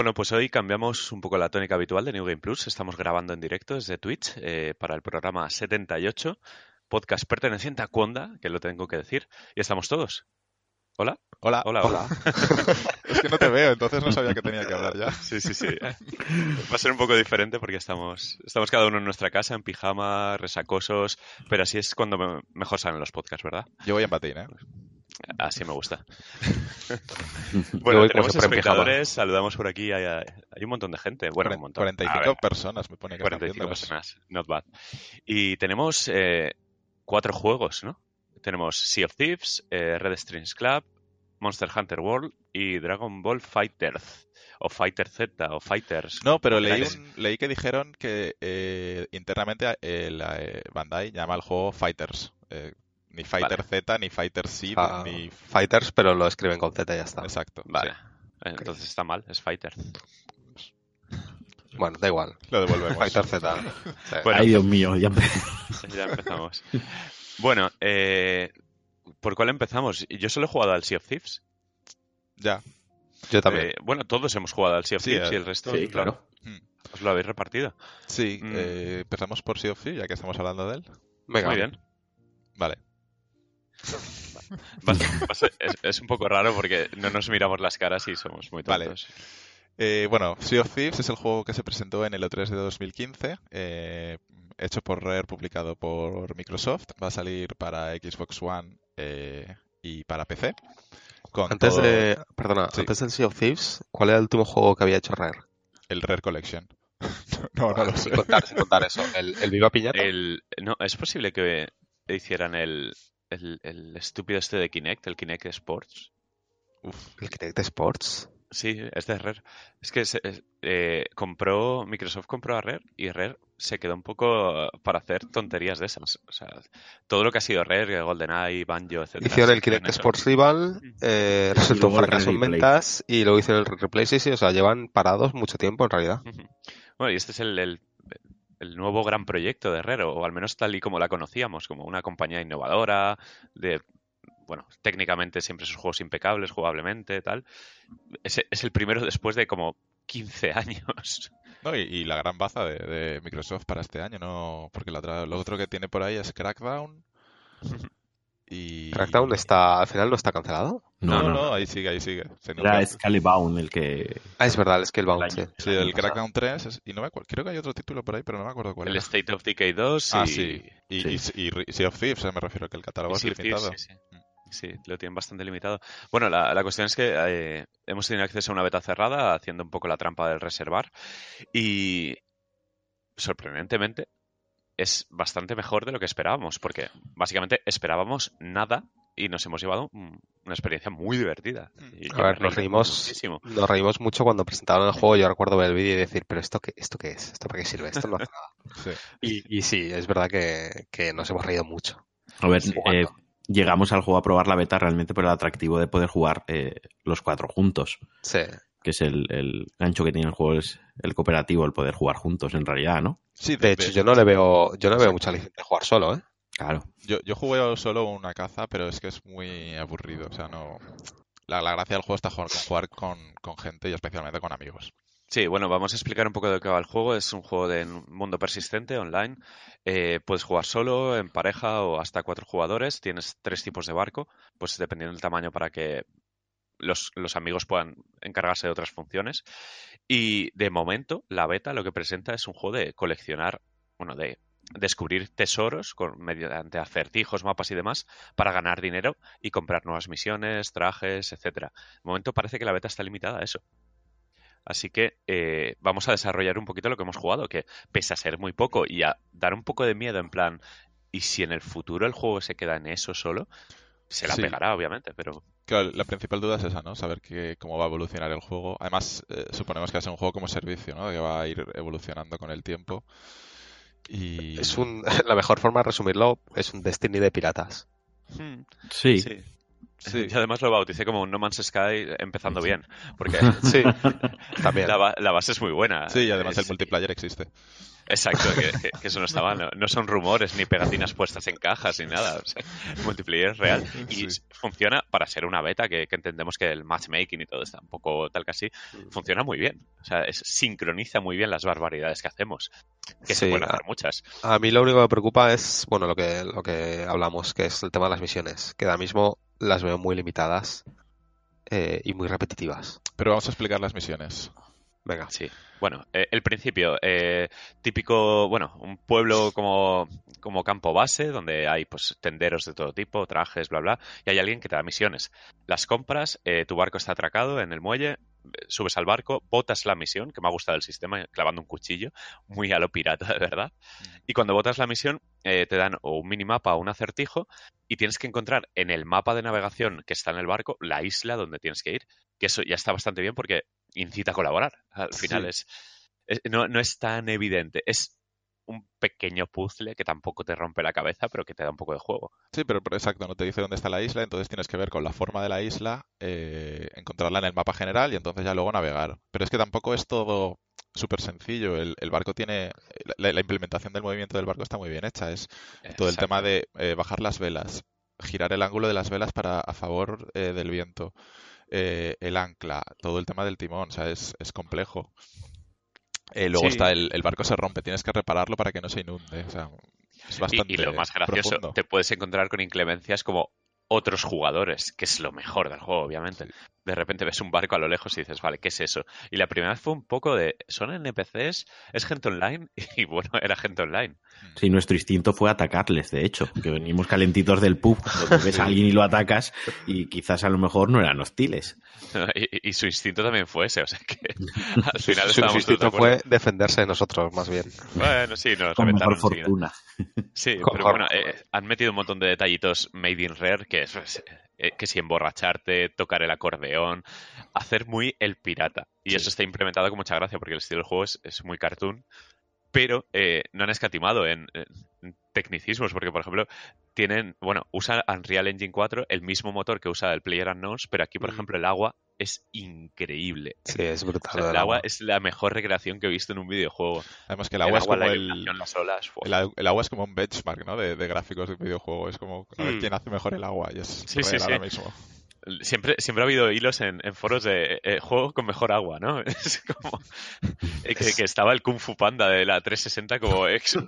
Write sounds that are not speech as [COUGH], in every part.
Bueno, pues hoy cambiamos un poco la tónica habitual de New Game Plus. Estamos grabando en directo desde Twitch eh, para el programa 78, podcast perteneciente a Cuonda, que lo tengo que decir. Y estamos todos. ¿Hola? Hola. Hola, hola. [LAUGHS] es que no te veo, entonces no sabía que tenía que hablar ya. [LAUGHS] Sí, sí, sí. Va a ser un poco diferente porque estamos, estamos cada uno en nuestra casa, en pijama, resacosos, pero así es cuando me- mejor salen los podcasts, ¿verdad? Yo voy en batín, ¿eh? Así me gusta. [LAUGHS] Bueno, tenemos espectadores, saludamos por aquí, hay, hay un montón de gente. Bueno, un montón. 45 A ver, personas me pone que están 45 viéndonos. personas, not bad. Y tenemos eh, cuatro juegos, ¿no? Tenemos Sea of Thieves, eh, Red Strings Club, Monster Hunter World y Dragon Ball Fighters. O Fighter Z, o Fighters. No, pero leí, queráis. un- leí que dijeron que eh, internamente eh, la, eh, Bandai llama al juego Fighters. Ni Fighter Z, ni Fighter Seed, Ah, ni... Fighters, pero lo escriben con Z y ya está. Exacto. Vale. sí. Entonces está mal, es Fighter. Bueno, da igual. Lo devolvemos. Fighter Z. Sí. Bueno, Ay, Dios mío, ya empe- [LAUGHS] ya empezamos. Bueno, eh, ¿por cuál empezamos? Yo solo he jugado al Sea of Thieves. Ya. Yo también. Eh, bueno, todos hemos jugado al Sea of Sí, Thieves eh, y el resto, Sí, claro. os lo habéis repartido. Sí, Mm. eh, empezamos por Sea of Thieves, ya que estamos hablando de él. Venga. Muy bien. Vale. Es, es un poco raro porque no nos miramos las caras y somos muy Vale. tontos. Eh, bueno, Sea of Thieves es el juego que se presentó en el E3 de 2015, eh, hecho por Rare, publicado por Microsoft. Va a salir para Xbox One eh, y para PC. Con Antes todo de. Perdona, Sí. antes del Sea of Thieves, ¿cuál era el último juego que había hecho Rare? el Rare Collection. [LAUGHS] no, no lo sé. Sin contar, sin contar eso. ¿El, el Viva Piñata? El, no, es posible que hicieran el, el, el estúpido este de Kinect, el Kinect Sports. Uf, ¿El Kinect Sports? Sí, es de Rare. Es que se- es- eh, compró, Microsoft compró a Rare y Rare se quedó un poco para hacer tonterías de esas. O sea, todo lo que ha sido Rare, GoldenEye, Banjo, etc. Hicieron el Kinect Sports Rival, eh, resultó un fracaso en ventas y luego hicieron el Replay. Sí, sí, o sea, llevan parados mucho tiempo en realidad. Bueno, y este es el, el- el nuevo gran proyecto de Herrero, o al menos tal y como la conocíamos, como una compañía innovadora, de, bueno, técnicamente siempre sus juegos impecables, jugablemente, tal. Es, es el primero después de como 15 [LAUGHS] años. No, y, y la gran baza de, de Microsoft para este año, no porque la otra- lo otro que tiene por ahí es Crackdown. [LAUGHS] Y... Crackdown está, al final no está cancelado. No, No, no, no. ahí sigue, ahí sigue. Era Scalebound el que. Ah, es verdad, es que el Bound, El sí. año- Sí, año el. Crackdown 3, es- y no me acuerdo, creo que hay otro título por ahí, pero no me acuerdo cuál El era. State of Decay 2 y, Ah, sí. Y, Sí. y, y- y Sea of Thieves, eh, me refiero, que el catálogo es Thieves, limitado. sí, sí. Sí, lo tienen bastante limitado. Bueno, la, la cuestión es que eh, hemos tenido acceso a una beta cerrada, haciendo un poco la trampa del reservar, y sorprendentemente es bastante mejor de lo que esperábamos, porque básicamente esperábamos nada y nos hemos llevado un- una experiencia muy divertida. Y yo A ver, nos reí reímos, muchísimo. nos reímos mucho cuando presentaron el juego. Yo recuerdo ver el vídeo y decir, pero esto qué, esto qué es, esto para qué sirve, esto no hace nada. [LAUGHS] Sí. Y, y sí, es verdad que, que nos hemos reído mucho. A ver, eh, llegamos al juego a probar la beta realmente por el atractivo de poder jugar eh, los cuatro juntos. Sí. Que es el, el gancho que tiene el juego, es el cooperativo, el poder jugar juntos en realidad, ¿no? Sí, De hecho, yo no le veo, yo no veo mucha licencia de jugar solo, ¿eh? Claro. Yo, yo jugué solo una caza, pero es que es muy aburrido. O sea, no. La, la gracia del juego está jugar con, jugar con, con gente y especialmente con amigos. Sí, bueno, vamos a explicar un poco de qué va el juego. Es un juego de mundo persistente, online. Eh, puedes jugar solo, en pareja o hasta cuatro jugadores. Tienes tres tipos de barco, pues dependiendo del tamaño para que los, los amigos puedan encargarse de otras funciones. Y de momento, la beta lo que presenta es un juego de coleccionar, bueno, de descubrir tesoros con, mediante acertijos, mapas y demás para ganar dinero y comprar nuevas misiones, trajes, etcétera. De momento parece que la beta está limitada a eso. Así que eh, vamos a desarrollar un poquito lo que hemos jugado, que pese a ser muy poco y a dar un poco de miedo en plan, ¿y si en el futuro el juego se queda en eso solo? Se la Sí. pegará, obviamente, pero Claro, la principal duda es esa, ¿no? Saber que, cómo va a evolucionar el juego. Además, eh, suponemos que va a ser un juego como servicio, ¿no? Que va a ir evolucionando con el tiempo. Y... Es un, [LAUGHS] la mejor forma de resumirlo es un Destiny de piratas. hmm, Sí. sí. Sí. [LAUGHS] Y además lo bauticé como un No Man's Sky empezando bien, porque [LAUGHS] Sí, también. la, la base es muy buena. Sí, y además el multiplayer existe. Exacto, que, eso no estaba, no, no son rumores ni pegatinas puestas en cajas ni nada. O sea, el multiplayer es real [LAUGHS] y Sí. funciona para ser una beta que, que entendemos que el matchmaking y todo está un poco tal que así. Funciona muy bien. O sea, es- sincroniza muy bien las barbaridades que hacemos. Que se pueden a- hacer muchas. A mí lo único que me preocupa es, bueno, lo que, lo que hablamos, que es el tema de las misiones, que ahora mismo las veo muy limitadas eh, y muy repetitivas. Pero vamos a explicar las misiones. Venga. Sí. Bueno, eh, el principio, eh, típico, bueno, un pueblo como, como campo base, donde hay pues tenderos de todo tipo, trajes, bla, bla, y hay alguien que te da misiones. Las compras, eh, tu barco está atracado en el muelle, subes al barco, botas la misión, que me ha gustado el sistema, clavando un cuchillo, muy a lo pirata, de verdad. Y cuando botas la misión, eh, te dan o un minimapa o un acertijo, y tienes que encontrar en el mapa de navegación que está en el barco la isla donde tienes que ir, que eso ya está bastante bien porque incita a colaborar. Al final Sí. es, es- no, no es tan evidente. Es un pequeño puzzle que tampoco te rompe la cabeza, pero que te da un poco de juego. Sí, pero, pero exacto, no te dice dónde está la isla, entonces tienes que ver con la forma de la isla, eh, encontrarla en el mapa general y entonces ya luego navegar. Pero es que tampoco es todo súper sencillo. El, el barco tiene. La, la implementación del movimiento del barco está muy bien hecha. Es todo el tema de eh, bajar las velas, girar el ángulo de las velas para a favor eh, del viento, eh, el ancla, todo el tema del timón, o sea, es, es complejo. Eh, luego Sí. está el, el barco se rompe, tienes que repararlo para que no se inunde. O sea, es Y- bastante y, lo más gracioso, profundo. te puedes encontrar con inclemencias como otros jugadores, que es lo mejor del juego, obviamente. De repente ves un barco a lo lejos y dices, vale, ¿qué es eso? Y la primera vez fue un poco de, ¿son NPCs? ¿Es gente online? [LAUGHS] Y bueno, era gente online. Sí, nuestro instinto fue atacarles, de hecho, que venimos calentitos del pub, donde ves a alguien y lo atacas y quizás a lo mejor no eran hostiles. [LAUGHS] Y, su instinto también fue ese, o sea que [LAUGHS] al Su, final su instinto acuerdo. fue defenderse de nosotros, más bien. Bueno, sí, nos Con mejor fortuna. Sí, Con pero bueno, eh, han metido un montón de detallitos made in rare, que es eh, que si emborracharte, tocar el acordeón, hacer muy el pirata. Y eso está implementado con mucha gracia, porque el estilo del juego es, es muy cartoon, pero eh, no han escatimado en, en tecnicismos, porque por ejemplo, tienen, bueno, usa Unreal Engine 4, el mismo motor que usa el Player Unknowns, pero aquí, por Mm. ejemplo, el agua es increíble. Sí, es O brutal. sea, el agua agua. es la mejor recreación que he visto en un videojuego. Además que el agua es como la el, las olas, el, agua es como un benchmark, ¿no? De, de gráficos de un videojuego. Es como a ver Hmm. quién hace mejor el agua. Y es Sí, sí, ahora sí. mismo. Siempre, siempre ha habido hilos en, en foros de eh, juego con mejor agua, ¿no? [LAUGHS] Es como eh, que, que estaba el Kung Fu Panda de la 360 como ex-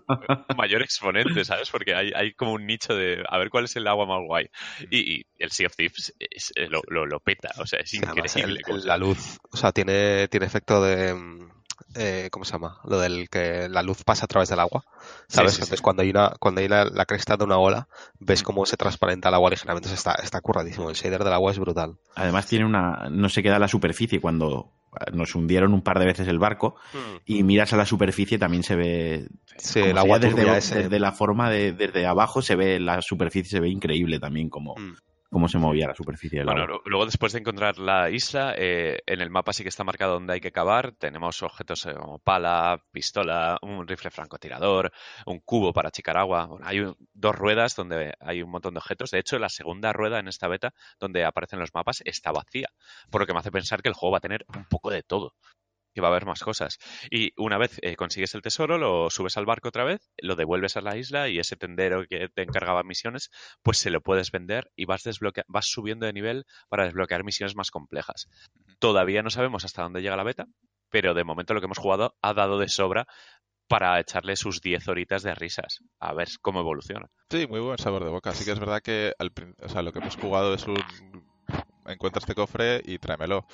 mayor exponente, ¿sabes? Porque hay, hay como un nicho de a ver cuál es el agua más guay. Y, y el Sea of Thieves es- eh, lo, lo, lo peta, o sea, es Sí, además, el- increíble. el- la luz, o sea, tiene, tiene efecto de, mm, eh, ¿cómo se llama? Lo del que la luz pasa a través del agua, ¿sabes? sí, sí. Entonces, cuando hay una, cuando hay la, la cresta de una ola, ves cómo se transparenta el agua ligeramente, Eso está, está curradísimo. El shader del agua es brutal. Además tiene una... no se queda la superficie cuando nos hundieron un par de veces el barco y miras a la superficie también se ve Sí, el agua desde la forma de desde abajo se ve la superficie se ve increíble también como Mm. Cómo se movía la superficie del Bueno, agua. luego después de encontrar la isla, eh, en el mapa sí que está marcado dónde hay que cavar. Tenemos objetos eh, como pala, pistola, un rifle francotirador, un cubo para achicar agua. Bueno, hay un- dos ruedas donde hay un montón de objetos. De hecho, la segunda rueda en esta beta, donde aparecen los mapas, está vacía. Por lo que me hace pensar que el juego va a tener un poco de todo. Que va a haber más cosas. Y una vez eh, consigues el tesoro, lo subes al barco otra vez, lo devuelves a la isla y ese tendero que te encargaba misiones, pues se lo puedes vender y vas, vas subiendo de nivel para desbloquear misiones más complejas. Todavía no sabemos hasta dónde llega la beta, pero de momento lo que hemos jugado ha dado de sobra para echarle sus 10 horitas de risas, a ver cómo evoluciona. Sí, muy buen sabor de boca. Sí que es verdad que al o sea, lo que hemos jugado es un... Encuentra este cofre y tráemelo.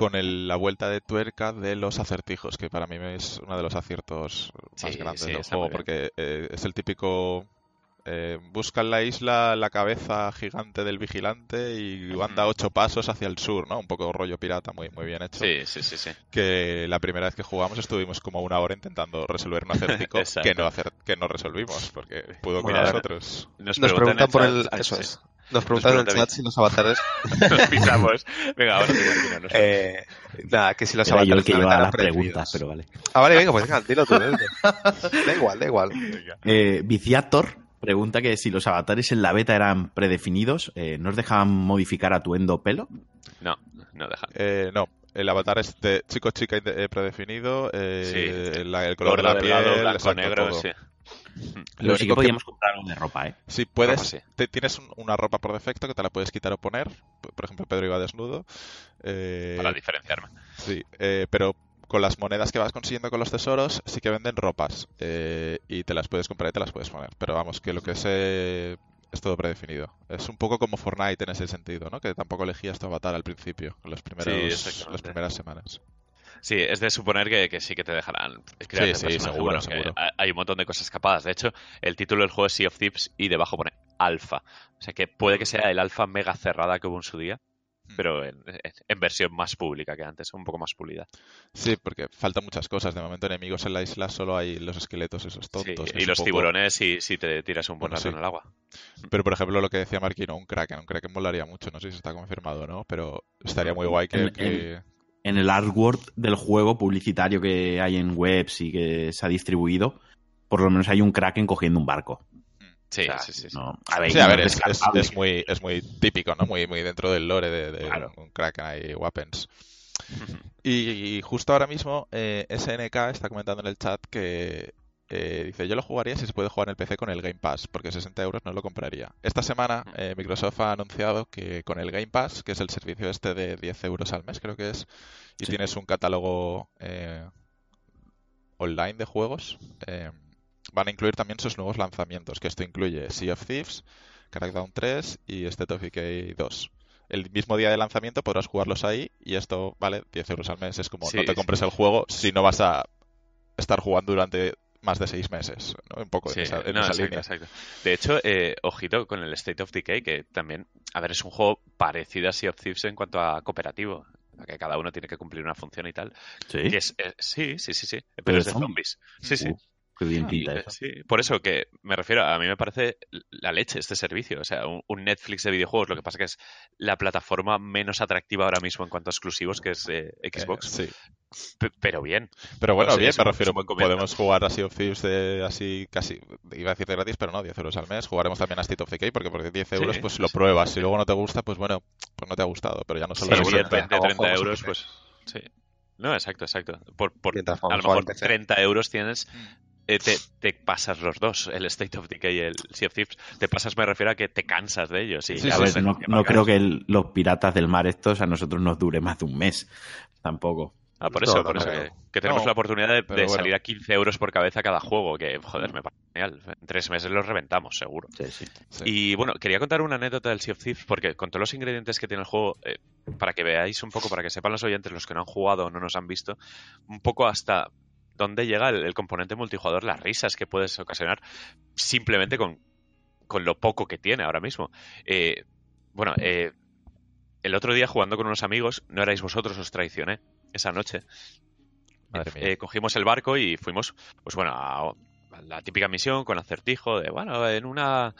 Con el- la vuelta de tuerca de los acertijos, que para mí es uno de los aciertos más Sí, grandes sí, del juego, porque eh, es el típico... eh, busca en la isla la cabeza gigante del vigilante y anda ocho pasos hacia el sur, ¿no? Un poco rollo pirata, muy, muy bien hecho. Sí, sí, sí, sí. que la primera vez que jugamos estuvimos como una hora intentando resolver un [LAUGHS] acertijo que no acer- que no resolvimos porque pudo con Bueno, nosotros. Nos, Nos preguntan por el, eso sí. es. Nos preguntan en el chat si los avatares, [LAUGHS] [LAUGHS] Nos pisamos. Venga, ahora te imagino, no sé. eh, nada, que si los Era yo el avatares que llevaba las preguntas, pero vale. Ah, vale, venga, pues venga, dilo tú. dilo [LAUGHS] da igual, da igual. Eh, Viciator Pregunta que si los avatares en la beta eran predefinidos, eh, ¿no os dejaban modificar atuendo pelo? No, no dejan. Eh, no, el avatar es de chico chica eh, predefinido, eh, Sí. la- el color Gordo, de la delgado, piel, blanco, negro, todo. sí. Lo sí que único que- podíamos comprar de ropa, ¿eh? Sí, puedes, Ropa, sí. te- tienes un- una ropa por defecto que te la puedes quitar o poner. Por ejemplo, Pedro iba desnudo. eh, Para diferenciarme. sí, eh, pero con las monedas que vas consiguiendo con los tesoros sí que venden ropas eh, y te las puedes comprar y te las puedes poner. Pero vamos, que lo que es eh, es todo predefinido. Es un poco como Fortnite en ese sentido, ¿no? Que tampoco elegías tu avatar al principio, en los primeros, exactamente. las primeras semanas. Sí, es de suponer que, que sí que te dejarán crear Sí, sí, seguro, seguro. ha- Hay un montón de cosas escapadas. De hecho, el título del juego es Sea of Thieves y debajo pone alfa. O sea que puede que sea el alfa mega cerrada que hubo en su día, Hmm. pero en, en versión más pública que antes, un poco más pulida. Sí, porque faltan muchas cosas. De momento, enemigos en la isla solo hay los esqueletos esos tontos. y los poco- tiburones si, si te tiras un buen Bueno, rato sí. en el agua. Pero por ejemplo lo que decía Marquino, un Kraken, un Kraken molaría mucho, no sé si está confirmado o no, pero estaría muy guay que... En- que- En el artwork del juego publicitario que hay en webs y que se ha distribuido, por lo menos hay un Kraken cogiendo un barco. Sí, O sea, sí, sí. sí. no- a ver, Sí, a no ver, es muy, es muy típico, ¿no? Muy, muy dentro del lore de, de Claro. un Kraken hay weapons. Y, y justo ahora mismo eh, SNK está comentando en el chat que eh, dice, yo lo jugaría si se puede jugar en el PC con el Game Pass, porque 60 euros no lo compraría. Esta semana eh, Microsoft ha anunciado que con el Game Pass, que es el servicio este de 10 euros al mes creo que es, y Sí. tienes un catálogo eh, online de juegos, eh, van a incluir también sus nuevos lanzamientos, que esto incluye Sea of Thieves, Crackdown 3 y State of Decay 2. El mismo día de lanzamiento podrás jugarlos ahí y esto vale 10 euros al mes. Es como Sí, no te sí. compres el juego si no vas a estar jugando durante más de seis meses. ¿no? Un poco Sí, en esa, en no, esa exacto, línea. exacto. De hecho, eh, ojito con el State of Decay, que también, a ver, es un juego parecido a Sea of Thieves en cuanto a cooperativo, que cada uno tiene que cumplir una función y tal. Sí. Y es, eh, sí, sí, sí, sí, pero, Pero es de es zombie. zombies. Sí, sí. Qué bien Y, pinta eso. sí, por eso que me refiero, a mí me parece la leche este servicio. O sea, un, un Netflix de videojuegos, lo que pasa que es la plataforma menos atractiva ahora mismo en cuanto a exclusivos, que es eh, Eh, Xbox. sí. P- pero bien. Pero bueno, No sé, bien, me refiero. Podemos jugar a Sea of Thieves de así casi, iba a decir de gratis, pero no, 10 euros al mes. Jugaremos también a State of Decay porque por 10 euros Sí, pues lo sí. pruebas. Si luego no te gusta, pues bueno, pues no te ha gustado, pero ya no solo Sí, es bueno, 10, 20, pero 30 juegos euros, pues sí. No, exacto, exacto. Por, a lo mejor en PC. 30 euros tienes, eh, te, te pasas los dos, el State of Decay y el Sea of Thieves. Te pasas, me refiero a que te cansas de ellos. Y Sí, ya a sí, ver, ves no, creo que el- los piratas del mar estos a nosotros nos dure más de un mes. Tampoco. Ah, por eso, no por eso que, que tenemos No, la oportunidad de, pero de bueno. salir a 15 euros por cabeza cada juego, que, joder, me parece genial. En tres meses los reventamos, seguro. Sí, sí. Sí. Y bueno, quería contar una anécdota del Sea of Thieves, porque con todos los ingredientes que tiene el juego, eh, para que veáis un poco, para que sepan los oyentes, los que no han jugado o no nos han visto, un poco hasta dónde llega el, el componente multijugador, las risas que puedes ocasionar simplemente con, con lo poco que tiene ahora mismo. Eh, bueno, eh, el otro día jugando con unos amigos, no erais vosotros, os traicioné esa noche. Madre mía. Eh, cogimos el barco y fuimos, pues bueno, a, a la típica misión con acertijo de, bueno, en una,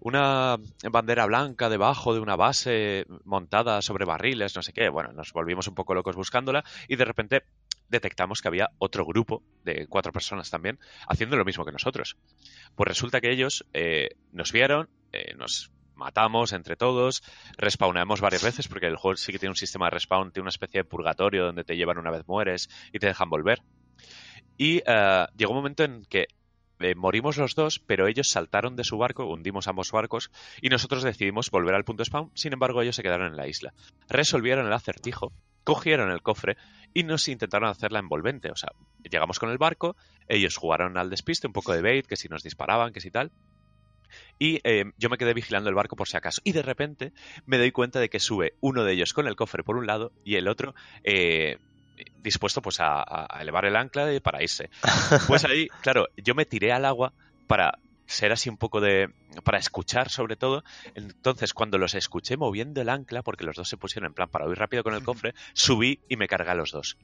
una bandera blanca debajo de una base montada sobre barriles, no sé qué. Bueno, nos volvimos un poco locos buscándola y de repente detectamos que había otro grupo de cuatro personas también haciendo lo mismo que nosotros. Pues resulta que ellos eh, nos vieron, eh, nos matamos entre todos, respawnamos varias veces porque el juego sí que tiene un sistema de respawn, tiene una especie de purgatorio donde te llevan una vez mueres y te dejan volver. Y eh, llegó un momento en que morimos los dos, pero ellos saltaron de su barco, hundimos ambos barcos y nosotros decidimos volver al punto spawn. Sin embargo, ellos se quedaron en la isla. Resolvieron el acertijo, cogieron el cofre y nos intentaron hacer la envolvente. O sea, llegamos con el barco, ellos jugaron al despiste, un poco de bait, que si nos disparaban, que si tal. Y eh, yo me quedé vigilando el barco por si acaso. Y de repente me doy cuenta de que sube uno de ellos con el cofre por un lado y el otro eh, dispuesto pues a, a elevar el ancla para irse. Pues ahí, claro, yo me tiré al agua para ser así un poco de... para escuchar sobre todo. Entonces, cuando los escuché moviendo el ancla, porque los dos se pusieron en plan para huir rápido con el cofre, [LAUGHS] subí y me cargué a los dos.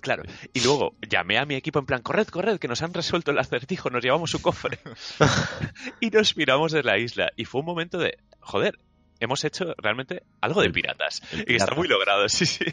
Claro. Y luego llamé a mi equipo en plan, corred, corred, que nos han resuelto el acertijo, nos llevamos su cofre. [LAUGHS] y nos piramos de la isla. Y fue un momento de, joder, hemos hecho realmente algo de El- piratas. Y está muy logrado, [LAUGHS] sí, sí.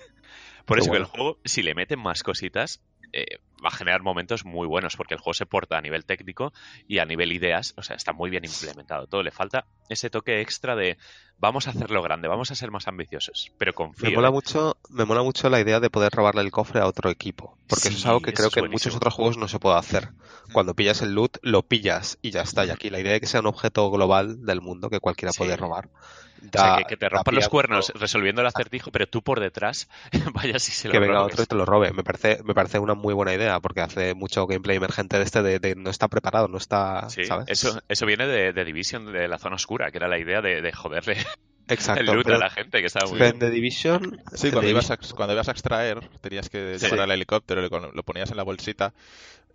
Por Qué eso que el juego, si le meten más cositas, eh, va a generar momentos muy buenos porque el juego se porta a nivel técnico y a nivel ideas, o sea, está muy bien implementado todo. Le falta ese toque extra de vamos a hacerlo grande, vamos a ser más ambiciosos, pero confío. Me mola mucho, me mola mucho la idea de poder robarle el cofre a otro equipo, porque eso es algo que creo que en muchos otros juegos no se puede hacer. Cuando pillas el loot, lo pillas y ya está. Y aquí la idea de que sea un objeto global del mundo que cualquiera Sí. puede robar. O sea, da- que, que te rompan los cuernos resolviendo el acertijo, pero tú por detrás [LAUGHS] vayas y se lo que venga robes. otro y te lo robe. Me parece, me parece una muy buena idea, porque hace mucho gameplay emergente de este de, de no está preparado, no está, Sí, ¿sabes? eso, eso viene de, de Division, de la zona oscura, que era la idea de, de joderle [LAUGHS] Exacto. el loot pero- a la gente, que estaba muy bien. en The Division, Sí, cuando The ibas, a, Division- cuando ibas a extraer, tenías que Sí. llevar el helicóptero, lo, lo ponías en la bolsita.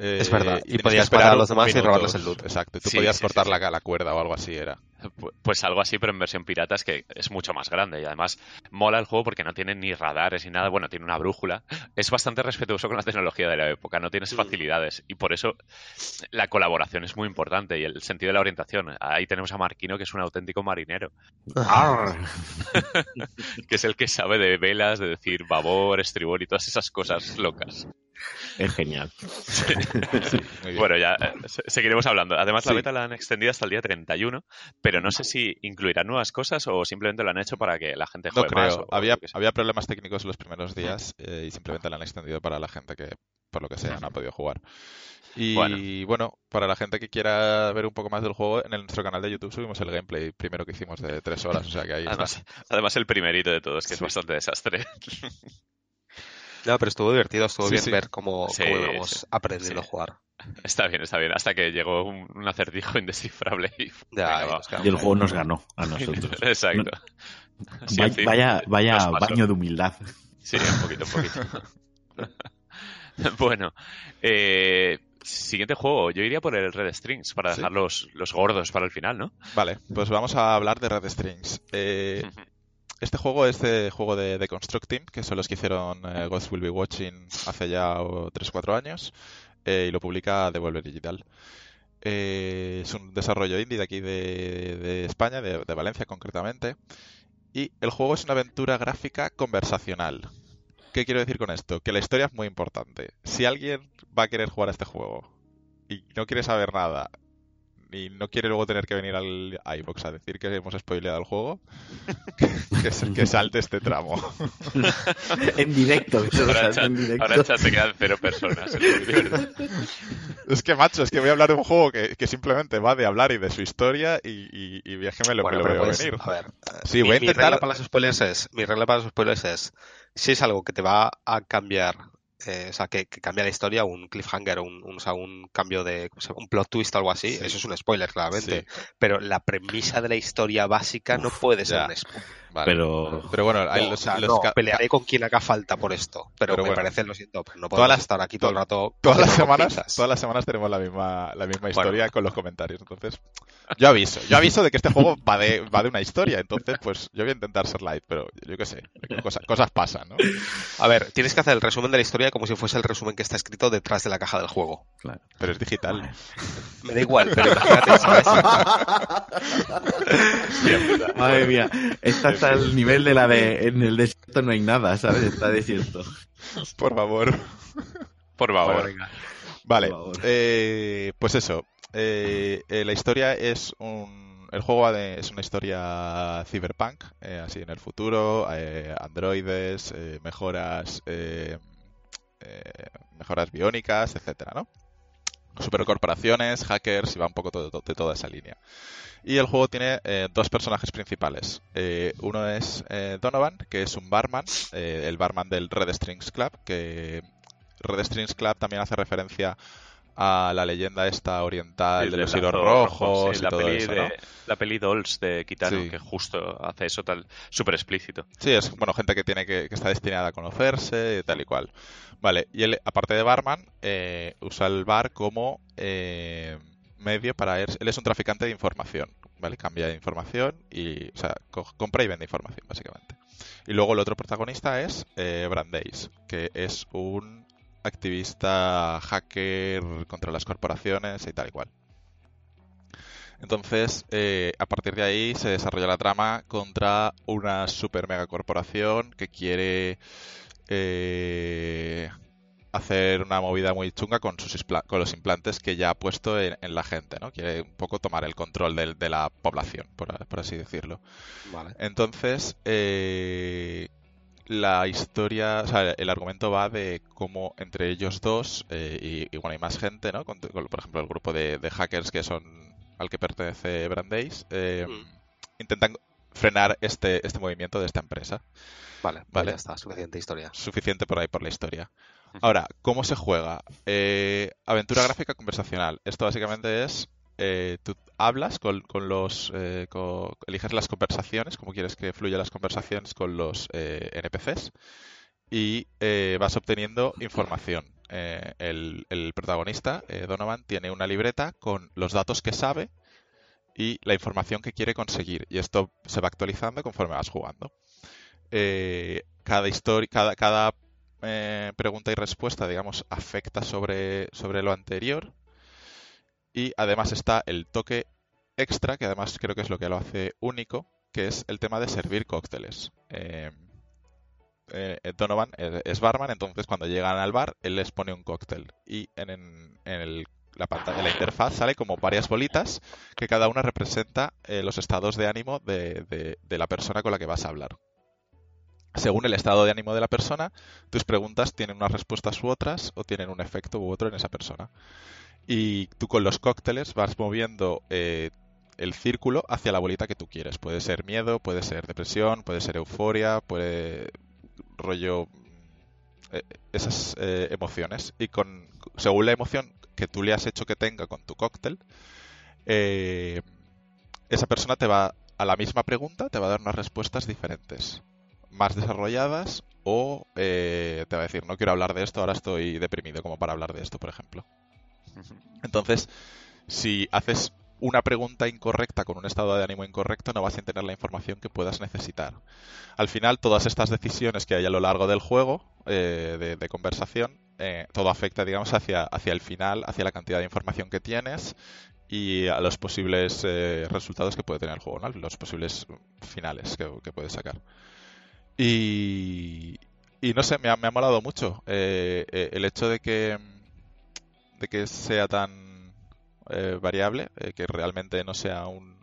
Eh, Es verdad, y podías esperar parar a los demás y robarles el loot. Exacto, y tú Sí, podías sí, cortar sí, La, sí. la cuerda o algo así era. Pu- Pues algo así, pero en versión pirata es que es mucho más grande y además mola el juego porque no tiene ni radares ni nada, bueno, tiene una brújula. [LAUGHS] Es bastante respetuoso con la tecnología de la época, no tienes Mm. facilidades y por eso la colaboración es muy importante y el sentido de la orientación. Ahí tenemos a Marquino que es un auténtico marinero, [LAUGHS] que es el que sabe de velas, de decir babor, estribor y todas esas cosas locas. Es genial. [LAUGHS] Bueno, ya eh, se- seguiremos hablando. Además, la Sí. beta la han extendido hasta el día 31, pero no sé si incluirán nuevas cosas o simplemente lo han hecho para que la gente No juegue más. creo. o- o había, había problemas técnicos los primeros días eh, y simplemente la han extendido para la gente que, por lo que sea, no ha podido jugar. Y Bueno. bueno. para la gente que quiera ver un poco más del juego, en el- nuestro canal de YouTube subimos el gameplay primero que hicimos de tres horas, o sea que ahí. Además, además, el primerito de todos, que es bastante desastre. [LAUGHS] No, pero estuvo divertido, estuvo Sí, bien sí. ver cómo, Sí, cómo aprendiendo Sí. a jugar. está bien, está bien. Hasta que llegó un, un acertijo [LAUGHS] indescifrable y... Ya, y el juego nos ganó a nosotros. [LAUGHS] Exacto. Sí, Vaya, vaya, baño de humildad. Sí, un poquito, un poquito. [LAUGHS] bueno, eh, siguiente juego. Yo iría por el Red Strings para Sí. dejar los, los gordos para el final, ¿no? Vale, pues vamos a hablar de Red Strings. Eh, Este juego es de juego de, de Construct Team, que son los que hicieron eh, Ghost Will Be Watching hace ya 3-4 años, eh, y lo publica Devolver Digital. Eh, es un desarrollo indie de aquí de, de España, de, de Valencia concretamente, y el juego es una aventura gráfica conversacional. ¿Qué quiero decir con esto? Que la historia es muy importante. Si alguien va a querer jugar a este juego y no quiere saber nada, y no quiere luego tener que venir al iBox a decir que hemos spoileado el juego, [LAUGHS] que, que salte este tramo. [LAUGHS] en directo. que Ahora, salte en chat, directo. ahora en chat se quedan cero personas. [LAUGHS] es que, macho, es que voy a hablar de un juego que, que simplemente va de hablar y de su historia y, y, y es que me lo, Bueno, me lo veo puedes- venir. a ver, Sí, mi, voy a mi intentar... regla para los spoilers es, mi regla para los spoilers es, si es algo que te va a cambiar, eh, o sea, que, que cambia la historia, un cliffhanger, un, un, o sea, un cambio de, un plot twist o algo así, Sí. eso es un spoiler, claramente. Sí, Pero la premisa de la historia básica no puede ser ya. un spoiler. vale. Pero Pero bueno, hay los, o sea, los no, pelearé con quien haga falta por esto, pero, Pero me bueno. parece, lo siento, pero no Todas podemos estar aquí todo el rato todas las semanas pinzas. todas las semanas tenemos la misma la misma historia con los comentarios entonces yo aviso yo aviso de que este juego va de va de una historia entonces pues yo voy a intentar ser light pero yo qué sé cosas, cosas pasan ¿no? A ver, tienes que hacer el resumen de la historia como si fuese el resumen que está escrito detrás de la caja del juego. pero es digital [LAUGHS] Me da igual, pero imagínate, ¿sabes? [LAUGHS] Madre mía, esta está al nivel de la de en el desierto no hay nada, ¿sabes? Está desierto. por favor Por favor. Vale Por favor. eh, pues eso eh, eh, la historia es un el juego es una historia cyberpunk eh, así en el futuro eh, androides eh, mejoras eh, mejoras biónicas etcétera no supercorporaciones, hackers y va un poco de toda esa línea. Y el juego tiene eh, dos personajes principales. Eh, uno es Donovan, que es un barman, el barman del Red Strings Club, que Red Strings Club también hace referencia a la leyenda esta oriental de los hilos rojos sí, y la todo peli eso, de, ¿no? La peli Dolls de Kitano, Sí. que justo hace eso tal súper explícito. Sí, es bueno, gente que tiene que, que está destinada a conocerse tal y cual. Vale, y él, aparte de barman, eh, usa el bar como eh, medio para él. Él es un traficante de información, ¿vale? Cambia de información y, o sea, co- compra y vende información, básicamente. Y luego el otro protagonista es eh, Brandeis, que es un activista hacker contra las corporaciones y tal y cual. Entonces, eh, a partir de ahí se desarrolla la trama contra una super mega corporación que quiere eh, hacer una movida muy chunga con, sus con los implantes que ya ha puesto en, la gente, ¿no? Quiere un poco tomar el control de, la población, por, así decirlo. Entonces, eh, la historia, o sea, el argumento va de cómo entre ellos dos, eh, y, bueno, hay más gente, ¿no? por ejemplo, el grupo de, hackers que son al que pertenece Brandeis, eh, mm. intentan frenar este, este movimiento de esta empresa. Vale, pues vale. ya está, suficiente historia. Suficiente por ahí por la historia. Ahora, ¿cómo se juega? Eh, aventura gráfica conversacional. Esto básicamente es, eh, tú hablas con, los, eh, eliges las conversaciones, como quieres que fluyan las conversaciones con los NPCs y vas obteniendo información. El, el, protagonista, Donovan, tiene una libreta con los datos que sabe y la información que quiere conseguir. Y esto se va actualizando conforme vas jugando. cada historia, cada, cada eh, pregunta y respuesta, digamos, afecta sobre, sobre lo anterior. Y además está el toque extra, que además creo que es lo que lo hace único, que es el tema de servir cócteles. Eh, eh, Donovan es barman, entonces cuando llegan al bar, él les pone un cóctel. Y en, la pantalla, la interfaz sale como varias bolitas que cada una representa los estados de ánimo de, la persona con la que vas a hablar según el estado de ánimo de la persona, tus preguntas tienen unas respuestas u otras o tienen un efecto u otro en esa persona. Y tú con los cócteles vas moviendo eh, el círculo hacia la bolita que tú quieres. Puede ser miedo, puede ser depresión, puede ser euforia, puede rollo eh, esas eh, emociones. Y con según la emoción que tú le has hecho que tenga con tu cóctel, esa persona te va a la misma pregunta te va a dar unas respuestas diferentes más desarrolladas o eh, te va a decir, no quiero hablar de esto, ahora estoy deprimido como para hablar de esto, por ejemplo. Entonces, si haces una pregunta incorrecta con un estado de ánimo incorrecto, no vas a tener la información que puedas necesitar. Al final, todas estas decisiones que hay a lo largo del juego eh, de, conversación, eh, todo afecta, digamos, hacia, hacia el final, hacia la cantidad de información que tienes y a los posibles resultados que puede tener el juego, ¿no? los posibles finales que, que puedes sacar. Y, no sé, me ha, me ha molado mucho eh, eh, el hecho de que, de que sea tan eh, variable, que realmente no sea un...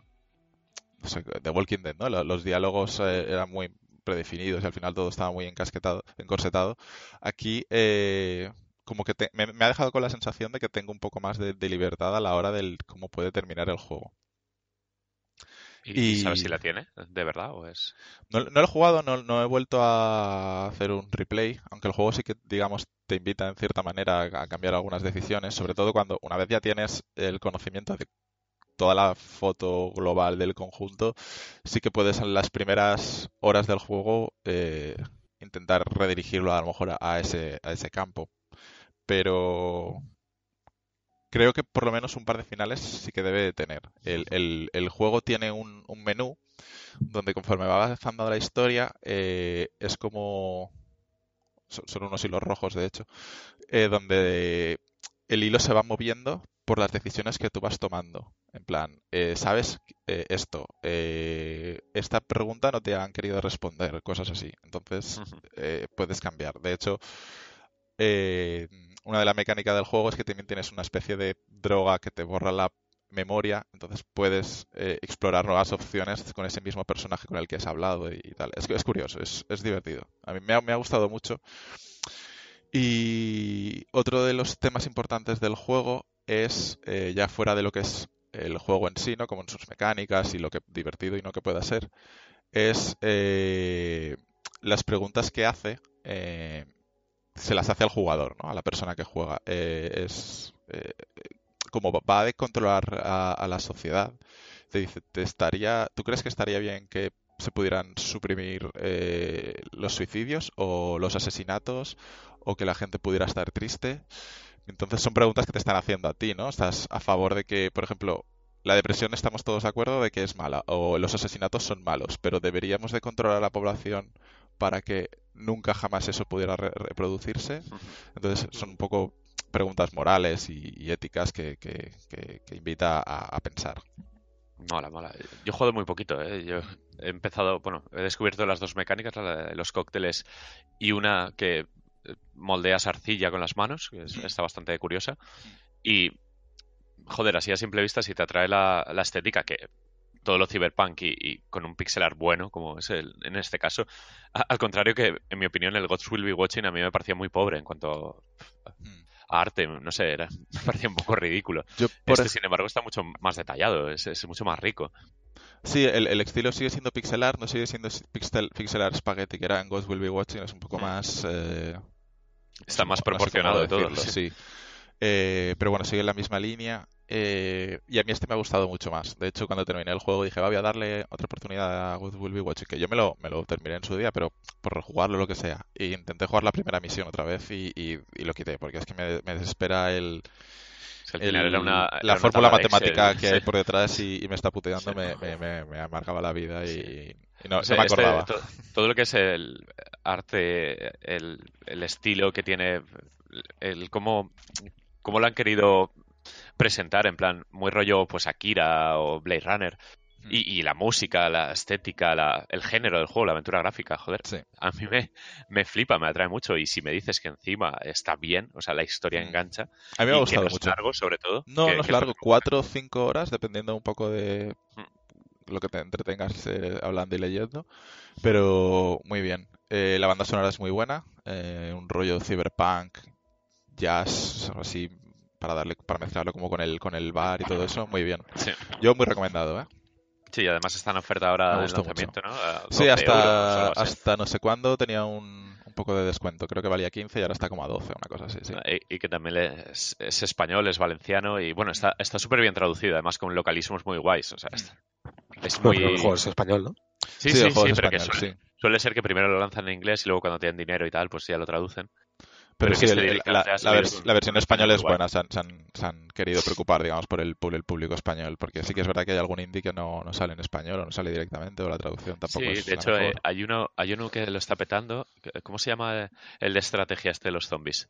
No The Walking Dead, ¿no? Los, diálogos eran muy predefinidos y al final todo estaba muy encasquetado, encorsetado. Aquí como que me, ha dejado con la sensación de que tengo un poco más de, de libertad a la hora del cómo puede terminar el juego. ¿Y, sabes si la tiene, de verdad? O es... no, lo he jugado, no, he vuelto a hacer un replay, aunque el juego sí que, digamos, te invita en cierta manera a cambiar algunas decisiones, sobre todo cuando una vez ya tienes el conocimiento de toda la foto global del conjunto, sí que puedes en las primeras horas del juego eh, intentar redirigirlo a lo mejor a ese, a ese campo. Pero creo que por lo menos un par de finales sí que debe de tener. El, el, juego tiene un, un, menú donde conforme va avanzando la historia eh, es como... Son unos hilos rojos, de hecho, eh, donde el hilo se va moviendo por las decisiones que tú vas tomando. En plan, eh, ¿sabes esto? esta pregunta no te han querido responder, cosas así. Entonces, puedes cambiar. De hecho, una de las mecánicas del juego es que también tienes una especie de droga que te borra la memoria, entonces puedes eh, explorar nuevas opciones con ese mismo personaje con el que has hablado y, tal. Es, es curioso, es, divertido. A mí me ha, me ha, gustado mucho. Y otro de los temas importantes del juego es, eh, ya fuera de lo que es el juego en sí, ¿no? como en sus mecánicas y lo que divertido y no que pueda ser, es eh, las preguntas que hace se las hace al jugador, ¿no? a la persona que juega. Eh, es eh, como va a controlar a, la sociedad. Te dice, ¿te estaría, ¿tú crees que estaría bien que se pudieran suprimir eh, los suicidios o los asesinatos o que la gente pudiera estar triste? Entonces son preguntas que te están haciendo a ti, ¿no? ¿Estás a favor de que, por ejemplo, la depresión estamos todos de acuerdo de que es mala o los asesinatos son malos, pero deberíamos de controlar a la población para que nunca jamás eso pudiera reproducirse. Entonces son un poco preguntas morales y, éticas que, que, invita a, pensar. Mola, mola. Yo he jugado muy poquito, ¿eh? Yo he empezado, bueno, he descubierto las dos mecánicas, los cócteles y una que moldeas arcilla con las manos, que está bastante curiosa. Y, joder, así a simple vista, si te atrae la, estética, que todo lo cyberpunk y, con un pixel art bueno, como es el, en este caso, al contrario que, en mi opinión, el Gods Will Be Watching a mí me parecía muy pobre en cuanto a, hmm. arte, no sé, era, [LAUGHS] me parecía un poco ridículo. este, sin embargo, está mucho más detallado, es, es mucho más rico. Sí, el, el, estilo sigue siendo pixel art, no sigue siendo pixel, pixel art spaghetti que era en Ghost Will Be Watching, es un poco mm. más... Eh, Está más proporcionado de todo. Sí. Eh, pero bueno, sigue en la misma línea. Eh, y a mí este me ha gustado mucho más. De hecho, cuando terminé el juego dije, voy a darle otra oportunidad a Ghost Will Be Watching, que yo me lo, me lo terminé en su día, pero por rejugarlo lo que sea. Y intenté jugar la primera misión otra vez y, y, y lo quité, porque es que me, me desespera el la fórmula matemática que hay por detrás y, me está puteando me, me, me, amargaba la vida y, no, me este, acordaba. todo, lo que es el arte, el, el estilo que tiene, el cómo, cómo lo han querido presentar en plan muy rollo pues Akira o Blade Runner y, la música, la estética, el género del juego, la aventura gráfica, joder, a mí me, me, flipa, me atrae mucho. Y si me dices que encima está bien, o sea, la historia mm. engancha. A mí me ha gustado mucho. Es largo, sobre todo. No, no es largo, cuatro o cinco horas, dependiendo un poco de mm. lo que te entretengas eh, hablando y leyendo. Pero muy bien. Eh, la banda sonora es muy buena, eh, un rollo cyberpunk, jazz, así para darle para mezclarlo como con el con el bar y todo eso, muy bien. Yo muy recomendado, ¿eh? Sí, y además está en oferta ahora del lanzamiento, ¿no? Sí, hasta, hasta no sé cuándo tenía un, un, poco de descuento. Creo que valía 15 y ahora está como a 12, una cosa así. Sí. Y, que también es, es, español, es valenciano y bueno, está súper bien traducido, además con localismos muy guays. O sea, es muy. el juego es español, ¿no? Sí, sí, sí, pero que suele, suele, ser que primero lo lanzan en inglés y luego cuando tienen dinero y tal, pues ya lo traducen. Pero, sí, la, versión española es buena, se han, querido preocupar, digamos, por el, el, público español, porque sí que es verdad que hay algún indie que no, sale en español o no sale directamente, o la traducción tampoco sí, de hecho, eh, hay, uno, hay uno que lo está petando, ¿cómo se llama el de estrategia este de los zombies?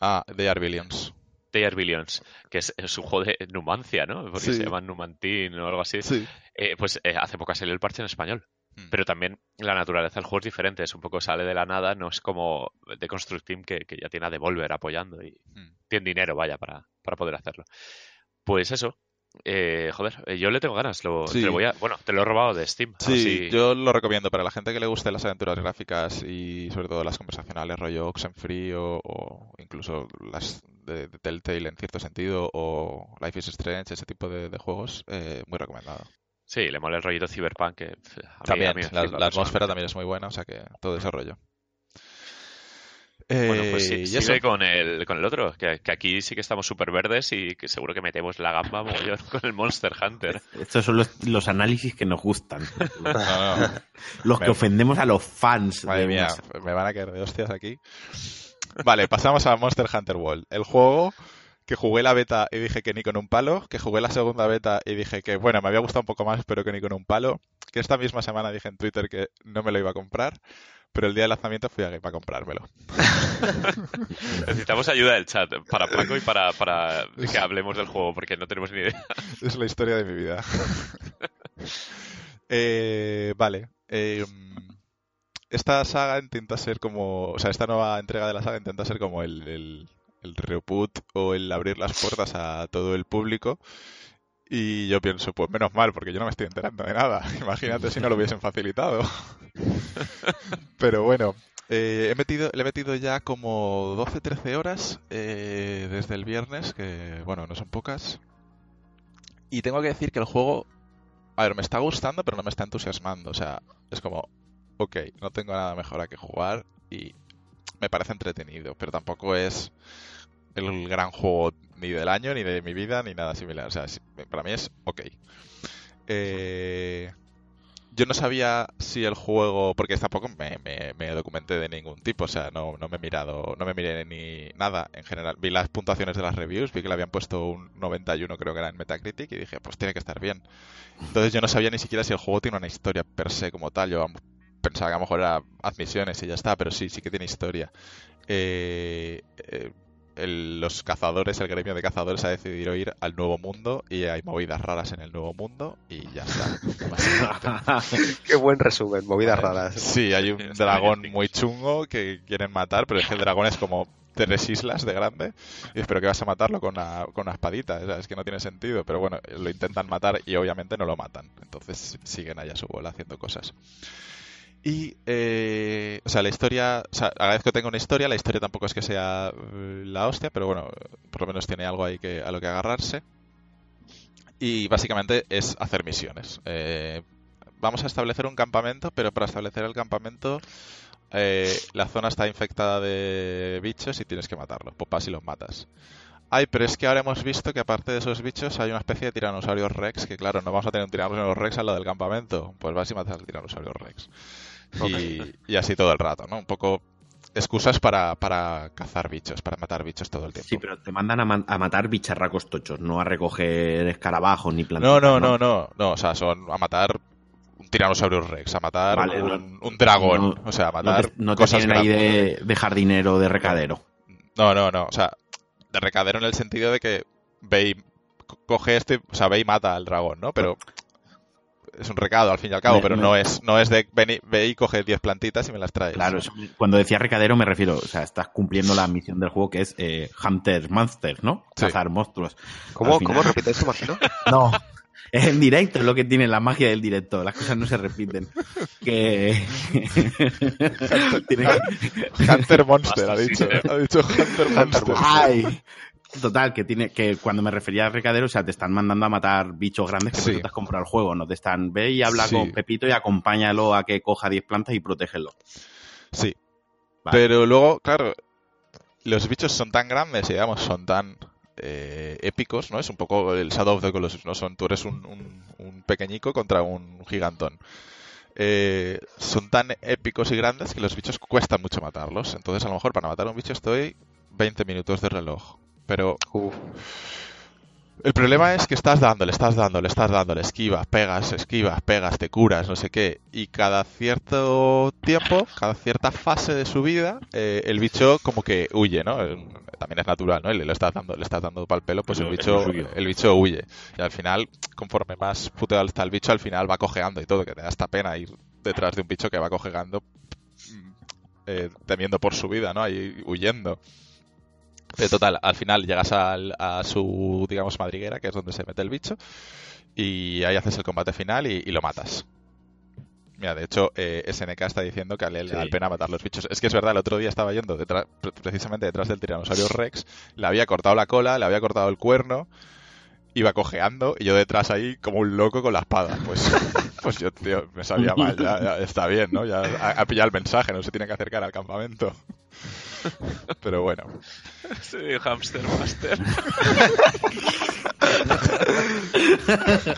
Ah, They Are Billions. They Are Billions, que es, un juego de Numancia, ¿no? Porque se llama Numantín o algo así. Sí. Eh, pues eh, hace poco salió el parche en español. Mm. Pero también la naturaleza del juego es diferente, es un poco sale de la nada, no es como de Construct Team que, ya tiene a Devolver apoyando y mm. tiene dinero, vaya, para, para poder hacerlo. Pues eso, eh, joder, eh, yo le tengo ganas. Lo, te voy a, bueno, te lo he robado de Steam. Sí, yo lo recomiendo para la gente que le guste las aventuras gráficas y sobre todo las conversacionales, rollo Oxenfree o, o incluso las de, Telltale en cierto sentido o Life is Strange, ese tipo de, juegos, eh, muy recomendado. Sí, le mola el rollito Cyberpunk. Que también, la, atmósfera también es muy buena, o sea que todo ese rollo. bueno, pues sí, eh, sigue con el, con el otro, que, aquí sí que estamos súper verdes y que seguro que metemos la gamba mogollón con el Monster Hunter. Estos son los, análisis que nos gustan. [LAUGHS] Los que ofendemos a los fans. Madre mía, me van a caer de hostias aquí. Vale, pasamos a Monster Hunter World. El juego que jugué la beta y dije que ni con un palo, que jugué la segunda beta y dije que, bueno, me había gustado un poco más, pero que ni con un palo, que esta misma semana dije en Twitter que no me lo iba a comprar, pero el día del lanzamiento fui a para comprármelo. [LAUGHS] Necesitamos ayuda del chat para Paco y para, para que hablemos del juego, porque no tenemos ni idea. [LAUGHS] Es la historia de mi vida. [LAUGHS] Eh, vale. Eh, esta saga intenta ser como, o sea, esta nueva entrega de la saga intenta ser como el el reboot o el abrir las puertas a todo el público. Y yo pienso, pues menos mal, porque yo no me estoy enterando de nada. [LAUGHS] Imagínate si no lo hubiesen facilitado. [LAUGHS] Pero bueno, eh, he metido, le he metido ya como 12-13 horas eh, desde el viernes, que bueno, no son pocas. Y tengo que decir que el juego, a ver, me está gustando, pero no me está entusiasmando. O sea, es como, ok, no tengo nada mejor a que jugar y me parece entretenido, pero tampoco es el gran juego ni del año, ni de mi vida, ni nada similar. O sea, para mí es ok. Eh, yo no sabía si el juego, porque tampoco me, me, documenté de ningún tipo, o sea, no, no me he mirado, no me miré ni nada en general. Vi las puntuaciones de las reviews, vi que le habían puesto un 91 creo que era en Metacritic y dije, pues tiene que estar bien. Entonces yo no sabía ni siquiera si el juego tiene una historia per se como tal. Pensaba que a lo mejor era admisiones y ya está, pero sí, sí que tiene historia. Eh, eh, el- los cazadores, el gremio de cazadores ha decidido ir al nuevo mundo y hay movidas raras en el nuevo mundo y ya está. [LAUGHS] Qué buen resumen, movidas raras. Sí, hay un dragón muy chungo que quieren matar, pero es que el dragón es como tres islas de grande. Y espero que vas a matarlo con una, con una espadita. o sea, es que no tiene sentido. Pero bueno, lo intentan matar y obviamente no lo matan. Entonces siguen allá a su bola haciendo cosas. Y, eh, o sea, la historia, o sea, agradezco que tenga una historia, la historia tampoco es que sea eh, la hostia, pero bueno, por lo menos tiene algo ahí que, a lo que agarrarse. Y básicamente es hacer misiones. Eh, vamos a establecer un campamento, pero para establecer el campamento eh, la zona está infectada de bichos y tienes que matarlos. Pues vas y los matas. Ay, pero es que ahora hemos visto que aparte de esos bichos hay una especie de tiranosaurios rex, que claro, no vamos a tener un tiranosaurio rex al lado del campamento. Pues vas y matas al tiranosaurio rex. Y, y así todo el rato, ¿no? Un poco excusas para, para cazar bichos, para matar bichos todo el tiempo. Sí, pero te mandan a, ma- a matar bicharracos tochos, no a recoger escarabajos ni plantitas. No, no, no, no, no, o sea, son a matar un rex, a matar Vale, un, dragón, no- o sea, a matar te, no te cosas tienen ahí de, de jardinero, de recadero. No, no, no, o sea, de recadero en el sentido de que ve y co- coge este, o sea, ve y mata al dragón, ¿no? Pero es un recado al fin y al cabo, Me- pero me- no es no es de ven y- ve y coge 10 plantitas y me las traes. Claro, eso- cuando decía recadero me refiero, o sea, estás cumpliendo la misión del juego que es eh, Hunter Monsters, ¿no? Sí. Cazar monstruos. ¿Cómo, ¿Cómo repite eso, Marcelo? [LAUGHS] No. Es en directo, es lo que tiene la magia del directo. Las cosas no se repiten. Que. Que- [LAUGHS] Hunter Monster dicho, ha dicho Hunter Monster. ¡Ay! Total, que tiene que cuando me refería a recadero, o sea, te están mandando a matar bichos grandes que Sí. te has comprado el juego, no te están ve y habla Sí. con Pepito y acompáñalo a que coja 10 plantas y protégelo. Sí. Vale. Pero luego, claro, los bichos son tan grandes y digamos son tan eh, épicos, ¿no? Es un poco el Shadow of the Colossus, ¿no? Son, tú eres un, un- un pequeñico contra un gigantón. Eh, son tan épicos y grandes que los bichos cuestan mucho matarlos. Entonces, a lo mejor para matar a un bicho estoy 20 minutos de reloj. Pero Uf. el problema es que estás dándole, estás dándole, estás dándole, esquivas, pegas, esquivas, pegas, te curas, no sé qué. Y cada cierto tiempo, cada cierta fase de su vida, eh, el bicho como que huye, ¿no? También es natural, ¿no? Le, le estás dando, le estás dando pal pelo, pues el bicho, el bicho huye. Y al final, conforme más puteado está el bicho, al final va cojeando y todo, que te da esta pena ir detrás de un bicho que va cojeando, mm, eh, temiendo por su vida, ¿no? Ahí huyendo. Eh, total, al final llegas al- a su, digamos, madriguera, que es donde se mete el bicho, y ahí haces el combate final y, y lo matas. Mira, de hecho, eh, SNK está diciendo que a él le da Sí. pena matar los bichos. Es que es verdad, el otro día estaba yendo detrás, pre- precisamente detrás del tiranosaurio Rex, le había cortado la cola, le había cortado el cuerno, iba cojeando, y yo detrás ahí como un loco con la espada. Pues, [LAUGHS] pues yo, tío, me sabía mal, ya, ya está bien, ¿no? Ya ha, ha pillado el mensaje, no se tiene que acercar al campamento. Pero bueno. Sí, Hamster Master.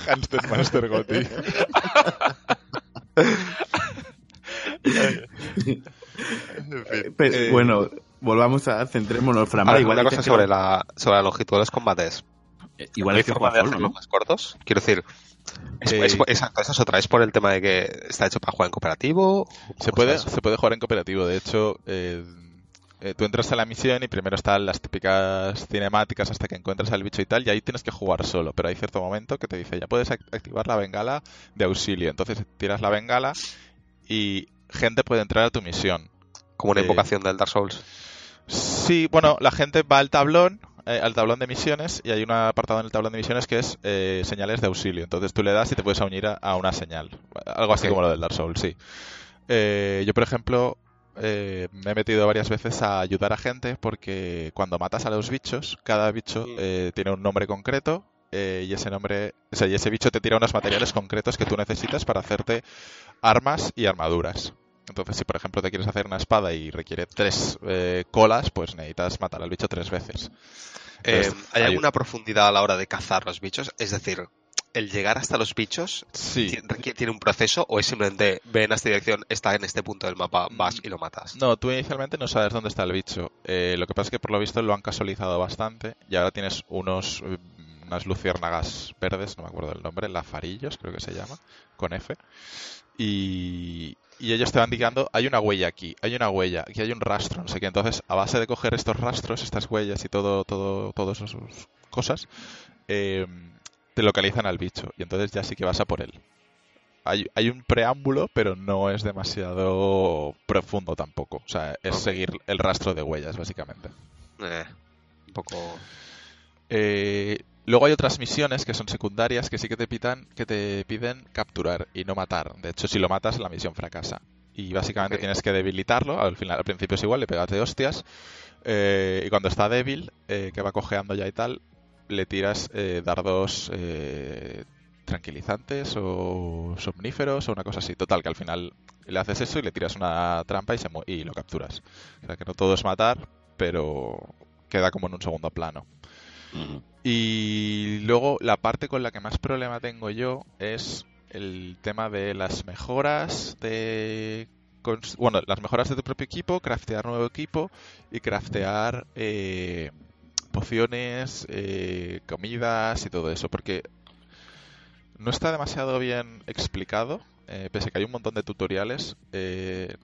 Hamster Master Gotti. Fin, Pero, eh, bueno, volvamos a centrémonos, Fran. Ahora, igual una cosa sobre la, sobre la longitud de los combates. eh, igual ¿No hay forma de hacerlos ¿no? más cortos? Quiero decir, es, Eh, es- exacto, es otra. ¿Es por el tema de que está hecho para jugar en cooperativo? Se ¿Cómo puede, se puede jugar en cooperativo. De hecho, eh, eh, tú entras a la misión y primero están las típicas cinemáticas hasta que encuentras al bicho y tal, y ahí tienes que jugar solo. Pero hay cierto momento que te dice, ya puedes act- activar la bengala de auxilio. Entonces tiras la bengala y gente puede entrar a tu misión. Como una eh, invocación del Dark Souls. Sí, bueno, la gente va al tablón, eh, al tablón de misiones, y hay un apartado en el tablón de misiones que es eh, señales de auxilio. Entonces tú le das y te puedes unir a, a una señal. Algo así como lo del Dark Souls, sí. Eh, yo, por ejemplo, eh, me he metido varias veces a ayudar a gente porque cuando matas a los bichos, cada bicho eh, tiene un nombre concreto. eh, y ese nombre, o sea, y ese bicho te tira unos materiales concretos que tú necesitas para hacerte armas y armaduras. Entonces, si por ejemplo te quieres hacer una espada y requiere tres eh, colas, pues necesitas matar al bicho tres veces. Entonces, ¿Hay hay- alguna profundidad a la hora de cazar los bichos? Es decir, ¿el llegar hasta los bichos Sí. tiene un proceso o es simplemente ve en esta dirección, está en este punto del mapa, vas y lo matas? No, tú inicialmente no sabes dónde está el bicho. Eh, lo que pasa es que por lo visto lo han casualizado bastante y ahora tienes unos eh, unas luciérnagas verdes, no me acuerdo del nombre, lafarillos creo que se llama, con F. Y, y ellos te van indicando, hay una huella aquí, hay una huella, aquí hay un rastro, no sé qué. Entonces, a base de coger estos rastros, estas huellas y todo, todo, todas esas cosas, eh, te localizan al bicho. Y entonces ya sí que vas a por él. Hay, hay un preámbulo, pero no es demasiado profundo tampoco. O sea, es seguir el rastro de huellas, básicamente. Eh, un poco. Eh, luego hay otras misiones que son secundarias que sí que te pitan, que te piden capturar y no matar. De hecho, si lo matas, la misión fracasa. Y básicamente tienes que debilitarlo. Al final, al principio es igual, le pegas de hostias. eh, y cuando está débil, eh, que va cojeando ya y tal, le tiras eh, dardos eh, tranquilizantes o somníferos o una cosa así. Total, que al final le haces eso y le tiras una trampa y, se mu- y lo capturas. O sea que no todo es matar, pero queda como en un segundo plano. Y luego la parte con la que más problema tengo yo es el tema de las mejoras de bueno, las mejoras de tu propio equipo, craftear nuevo equipo y craftear eh, pociones, eh, comidas y todo eso, porque no está demasiado bien explicado, eh, pese a que hay un montón de tutoriales. eh,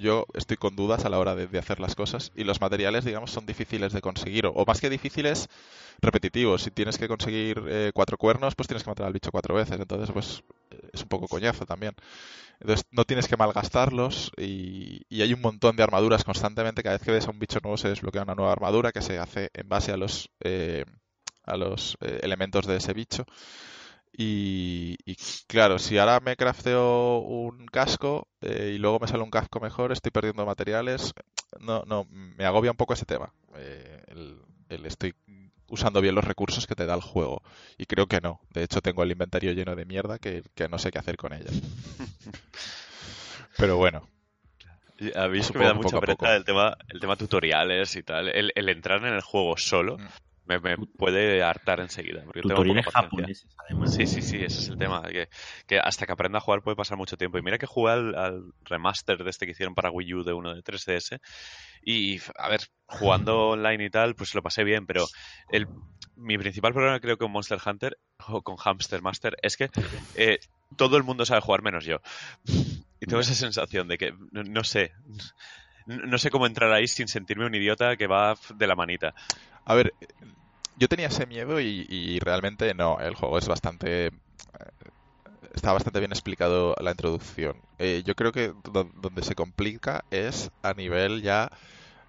yo estoy con dudas a la hora de, hacer las cosas y los materiales, digamos, son difíciles de conseguir, o, o más que difíciles, repetitivos. Si tienes que conseguir eh, cuatro cuernos, pues tienes que matar al bicho cuatro veces, entonces pues eh, es un poco coñazo también. Entonces no tienes que malgastarlos y, y hay un montón de armaduras constantemente. Cada vez que ves a un bicho nuevo se desbloquea una nueva armadura que se hace en base a los, eh, a los eh, elementos de ese bicho. Y, y claro, si ahora me crafteo un casco eh, y luego me sale un casco mejor, estoy perdiendo materiales. No, no, me agobia un poco ese tema. Eh, el, el estoy usando bien los recursos que te da el juego. Y creo que no. De hecho, tengo el inventario lleno de mierda que, que no sé qué hacer con ella. [LAUGHS] Pero bueno, Y A mí es que Supongo me da mucha pereza el tema, el tema tutoriales y tal. El, el entrar en el juego solo Mm. Me, me puede hartar enseguida. Porque tengo Tutoriales paciencia. japoneses, además. Sí, sí, sí, ese es el tema. Que, que hasta que aprenda a jugar puede pasar mucho tiempo. Y mira que jugué al, al remaster de este que hicieron para Wii U de uno de 3DS. Y, a ver, jugando [LAUGHS] online y tal, pues lo pasé bien. Pero el, mi principal problema creo con Monster Hunter o con Hamster Master es que eh, todo el mundo sabe jugar menos yo. Y tengo esa sensación de que, no, no sé, no sé cómo entrar ahí sin sentirme un idiota que va de la manita. A ver, yo tenía ese miedo y, y realmente no, el juego es bastante... eh, Está bastante bien explicado la introducción. Eh, yo creo que do- donde se complica es a nivel ya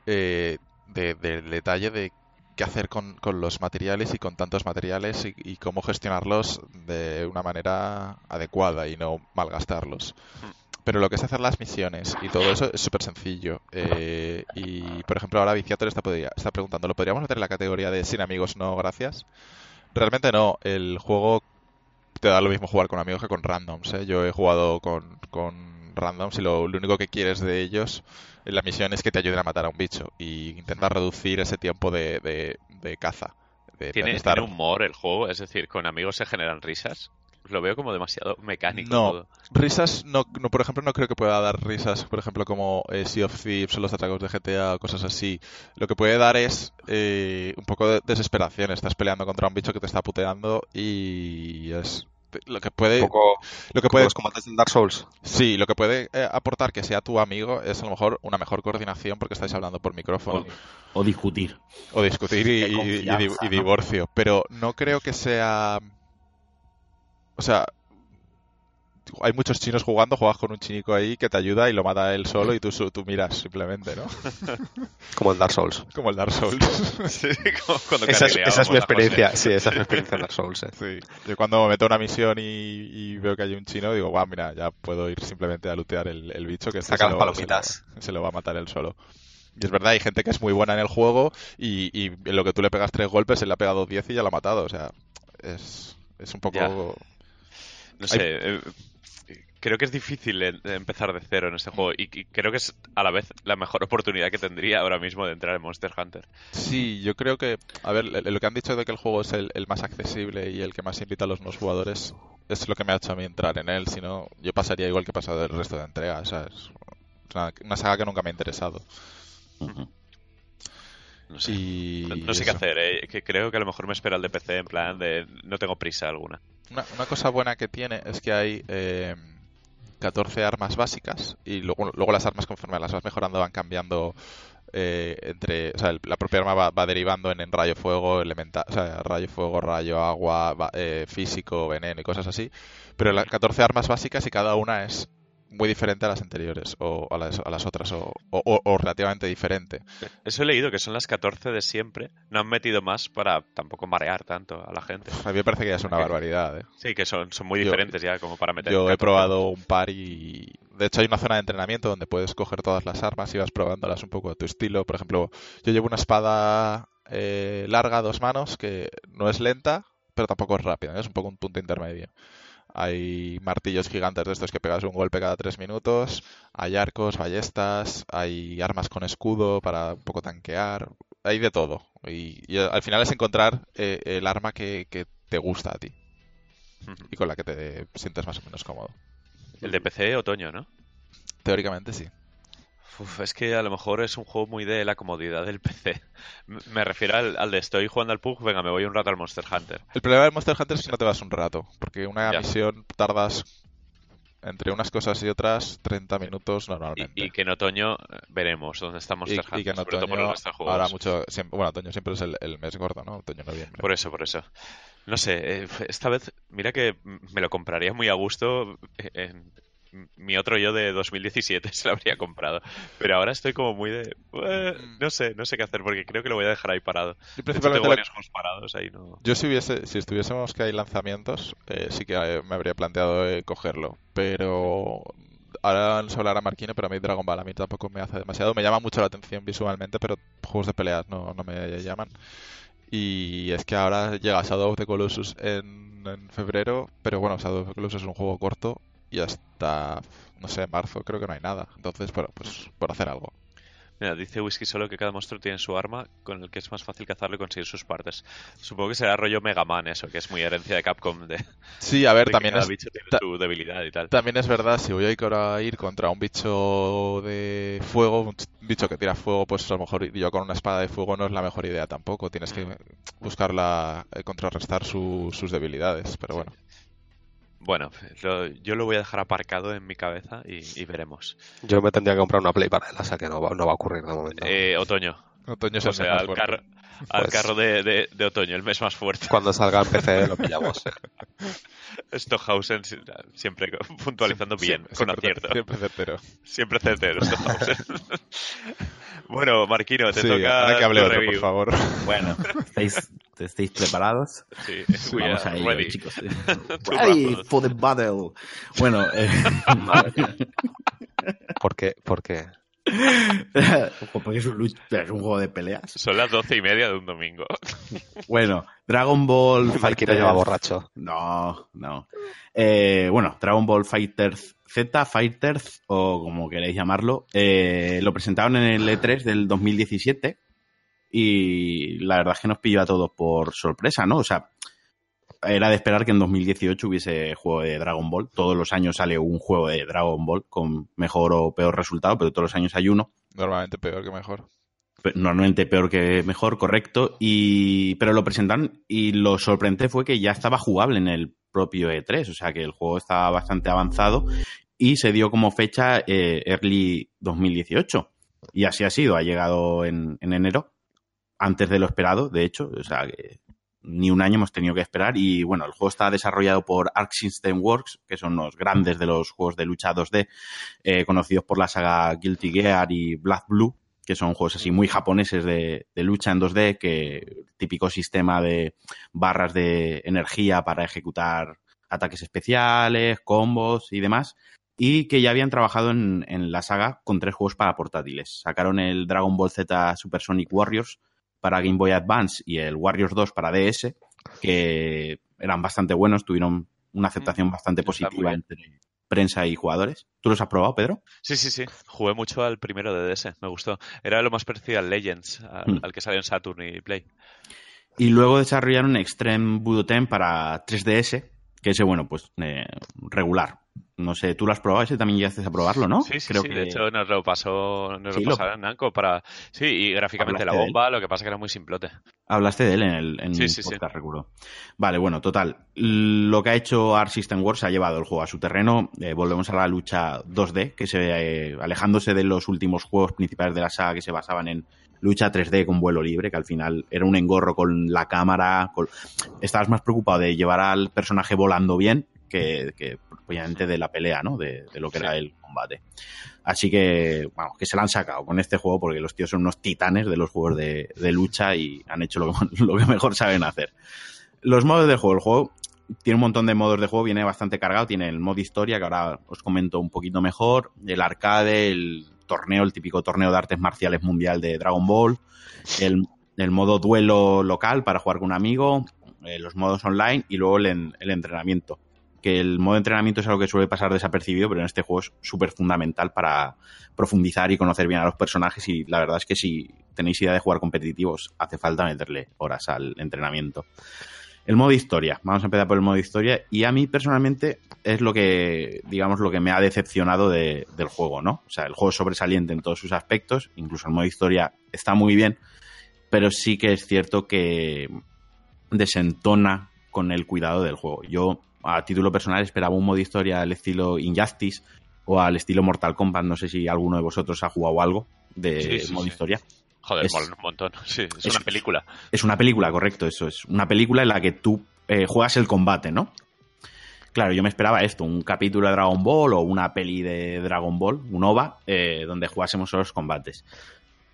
eh, de, del detalle de qué hacer con, los materiales y con tantos materiales y, y cómo gestionarlos de una manera adecuada y no malgastarlos. Pero lo que es hacer las misiones y todo eso es súper sencillo. Eh, y, por ejemplo, ahora Viciator está, podría- está preguntando, ¿lo podríamos meter en la categoría de sin amigos, no gracias? Realmente no. El juego te da lo mismo jugar con amigos que con randoms. ¿eh? Yo he jugado con, con randoms y lo, lo único que quieres de ellos en la misión es que te ayuden a matar a un bicho y intentar reducir ese tiempo de, de- de caza. De ¿Tiene, estar- tiene humor el juego? Es decir, ¿con amigos se generan risas? Lo veo como demasiado mecánico No. todo. Risas, no, no, por ejemplo, no creo que pueda dar risas, por ejemplo, como eh, Sea of Thieves o los atracos de GTA o cosas así. Lo que puede dar es eh, un poco de desesperación. Estás peleando contra un bicho que te está puteando y es lo que puede, Un poco lo que puede, los combates en Dark Souls. sí, lo que puede eh, aportar que sea tu amigo es a lo mejor una mejor coordinación porque estáis hablando por micrófono O discutir. o discutir y, De y- y- y- confianza, y ¿no? divorcio. Pero no creo que sea. O sea. Hay muchos chinos jugando, juegas con un chinico ahí que te ayuda y lo mata él solo y tú, su- tú miras simplemente, ¿no? [LAUGHS] Como en Dark Souls. Como el Dark Souls. [LAUGHS] Sí, como cuando Esa es, esa es mi experiencia, sí, esa es mi [LAUGHS] experiencia en Dark Souls. eh. Sí. Yo cuando me meto a una misión y, y veo que hay un chino, digo, guau, mira, ya puedo ir simplemente a lootear el, el bicho que este Saca se las lo- palomitas. Se lo, se lo va a matar él solo. Y es verdad, hay gente que es muy buena en el juego y, y en lo que tú le pegas tres golpes, él le ha pegado diez y ya lo ha matado. O sea, es, es un poco... Ya. No sé, eh, creo que es difícil en- empezar de cero en este juego y, y creo que es a la vez la mejor [LAUGHS] oportunidad que tendría ahora mismo de entrar en Monster Hunter. Sí, yo creo que, a ver, lo que han dicho de que el juego es el, el más accesible y el que más invita a los nuevos jugadores es lo que me ha hecho a mí entrar en él. Si no, yo pasaría igual que he pasado el resto de entregas. O sea, es una, una saga que nunca me ha interesado. No sé, Y no, sé qué hacer, eh, que creo que a lo mejor me espera el de PC en plan de no tengo prisa alguna. Una, una cosa buena que tiene es que hay eh, 14 armas básicas y luego, luego las armas conforme las vas mejorando van cambiando eh, entre, o sea, la propia arma va, derivando en, rayo fuego, elemental, o sea, rayo fuego, rayo agua, eh, físico, veneno y cosas así. Pero las 14 armas básicas y cada una es muy diferente a las anteriores o a las, a las otras o, o, relativamente diferente. Eso he leído que son las 14 de siempre. No han metido más para tampoco marear tanto a la gente. A mí me parece que ya es una barbaridad. ¿eh? Sí, que son, son muy diferentes ya como para meter. Yo he probado un par y de hecho hay una zona de entrenamiento donde puedes coger todas las armas y vas probándolas un poco a tu estilo. Por ejemplo, yo llevo una espada eh, larga, dos manos, que no es lenta, pero tampoco es rápida. Es un poco un punto intermedio. Hay martillos gigantes de estos que pegas un golpe cada tres minutos. Hay arcos, ballestas. Hay armas con escudo para un poco tanquear. Hay de todo. Y, al final es encontrar eh, el arma que, te gusta a ti. Y con la que te sientes más o menos cómodo. El de PC, otoño, ¿no? Teóricamente sí es que a lo mejor es un juego muy de la comodidad del [LAUGHS] PC. Me refiero al, de estoy jugando al PUG, venga, me voy un rato al Monster Hunter. El problema del Monster Hunter es que no te vas un rato, porque una misión tardas entre unas cosas y otras 30 minutos normalmente. Y, que en otoño eh, veremos dónde está Monster Hunter. Y que en otoño ahora mucho, bueno, otoño siempre es el, mes gordo, ¿no? Otoño, noviembre. Por eso, por eso. No sé, eh, esta vez, mira que me lo compraría muy a gusto en, mi otro yo de 2017 [LAUGHS] se lo habría comprado. Pero ahora estoy como muy de... Eh, no sé, no sé qué hacer porque creo que lo voy a dejar ahí parado. Yo, principalmente parados ahí, no... yo si, hubiese, si estuviésemos que hay lanzamientos, eh, sí que eh, me habría planteado cogerlo. Pero ahora se hablará Marquino, pero a mí Dragon Ball a mí tampoco me hace demasiado. Me llama mucho la atención visualmente, pero juegos de peleas no, no me llaman. Y es que ahora llega Shadow of the Colossus en, en febrero, pero bueno, Shadow of the Colossus es un juego corto y hasta, no sé, marzo creo que no hay nada. Entonces, bueno, pues por hacer algo. Mira, dice Whisky solo que cada monstruo tiene su arma con el que es más fácil cazarlo y conseguir sus partes. Supongo que será rollo Mega Man eso, que es muy herencia de Capcom de... Sí, a ver, también es... bicho tiene su debilidad y tal. También es verdad, si voy a ir contra un bicho de fuego, un bicho que tira fuego, pues a lo mejor yo con una espada de fuego no es la mejor idea tampoco. Tienes que buscarla, eh, contrarrestar sus debilidades, pero bueno. Bueno, yo lo voy a dejar aparcado en mi cabeza y, veremos. Yo me tendría que comprar una Play para él, o sea que no va, no va a ocurrir de momento. Eh, otoño. Otoño es o sea, al carro, al pues carro de, de, otoño, el mes más fuerte. Cuando salga en PC lo pillamos. [LAUGHS] Stockhausen siempre puntualizando bien, con acierto. Siempre certero. Siempre certero, Stockhausen. [LAUGHS] bueno, Marquino, te toca. Ahora que hable otro, por favor. Bueno, ¿estáis, ¿estáis preparados? Sí, Vamos a ello, chicos. [LAUGHS] Ready for the battle. Bueno, eh... ¿por qué? ¿Por qué? [LAUGHS] Porque es un, es un, juego de peleas. Son las doce y media de un domingo. [LAUGHS] Bueno, Dragon Ball Fighter. lleva borracho. No, no. Eh, bueno, Dragon Ball Fighters Z, Fighters, o como queréis llamarlo, eh, lo presentaron en el E3 del 2017 y la verdad es que nos pilló a todos por sorpresa, ¿no? O sea, era de esperar que en 2018 hubiese juego de Dragon Ball. Todos los años sale un juego de Dragon Ball con mejor o peor resultado, pero todos los años hay uno. Normalmente peor que mejor. Normalmente peor que mejor, correcto. Y, pero lo presentaron y lo sorprendente fue que ya estaba jugable en el propio E3, o sea que el juego estaba bastante avanzado y se dio como fecha eh, early 2018. Y así ha sido, ha llegado en, en enero, antes de lo esperado, de hecho, o sea que ni un año hemos tenido que esperar. Y bueno, el juego está desarrollado por Arc System Works, que son los grandes de los juegos de lucha 2D, eh, conocidos por la saga Guilty Gear y Black Blue, que son juegos así muy japoneses de, lucha en 2D, que típico sistema de barras de energía para ejecutar ataques especiales, combos y demás. Y que ya habían trabajado en, en la saga con tres juegos para portátiles. Sacaron el Dragon Ball Z Super Sonic Warriors, para Game Boy Advance y el Warriors 2 para DS, que eran bastante buenos, tuvieron una aceptación mm, bastante positiva entre prensa y jugadores. ¿Tú los has probado, Pedro? Sí, sí, sí. Jugué mucho al primero de DS, me gustó. Era lo más parecido al Legends, al, mm. que salió en Saturn y Play. Y luego desarrollaron Extreme Budoten para 3DS, que ese, bueno, pues eh, regular. No sé, tú lo has probado, ese también llegaste a probarlo, ¿no? Sí, sí, sí. De hecho, nos lo pasó, nos Sí, lo lo- Namco para. Sí, y gráficamente la bomba, lo que pasa que era muy simplote. Hablaste de él en el en sí, sí. podcast, recuerdo. Vale, bueno, total. Lo que ha hecho Art System Works ha llevado el juego a su terreno. Eh, volvemos a la lucha 2D, que se eh, alejándose de los últimos juegos principales de la saga que se basaban en lucha 3D con vuelo libre, que al final era un engorro con la cámara. con- Estabas más preocupado de llevar al personaje volando bien que, que obviamente de la pelea, ¿no? De, de lo que Sí. era el combate. Así que, bueno, que se la han sacado con este juego porque los tíos son unos titanes de los juegos de, de lucha y han hecho lo que, [LAUGHS] lo que mejor saben hacer. Los modos del juego. El juego tiene un montón de modos de juego, viene bastante cargado. Tiene el modo historia, que ahora os comento un poquito mejor. El arcade, el torneo, el típico torneo de artes marciales mundial de Dragon Ball. El, el modo duelo local para jugar con un amigo. eh, los modos online y luego el entrenamiento. Que el modo de entrenamiento es algo que suele pasar desapercibido, pero en este juego es súper fundamental para profundizar y conocer bien a los personajes. Y la verdad es que si tenéis idea de jugar competitivos, hace falta meterle horas al entrenamiento. El modo historia. Vamos a empezar por el modo historia. Y a mí personalmente es lo que, digamos, lo que me ha decepcionado de- del juego, ¿no? O sea, el juego es sobresaliente en todos sus aspectos. Incluso el modo historia está muy bien. Pero sí que es cierto que desentona con el cuidado del juego. Yo, a título personal, esperaba un modo historia al estilo Injustice o al estilo Mortal Kombat. No sé si alguno de vosotros ha jugado algo de Sí, sí, modo sí. historia. Joder, Es- un montón. [LAUGHS] Sí, es, es- una película. Es una película, correcto, eso es. Una película en la que tú eh, juegas el combate, ¿no? Claro, yo me esperaba esto, un capítulo de Dragon Ball o una peli de Dragon Ball, un OVA, eh, donde jugásemos los combates.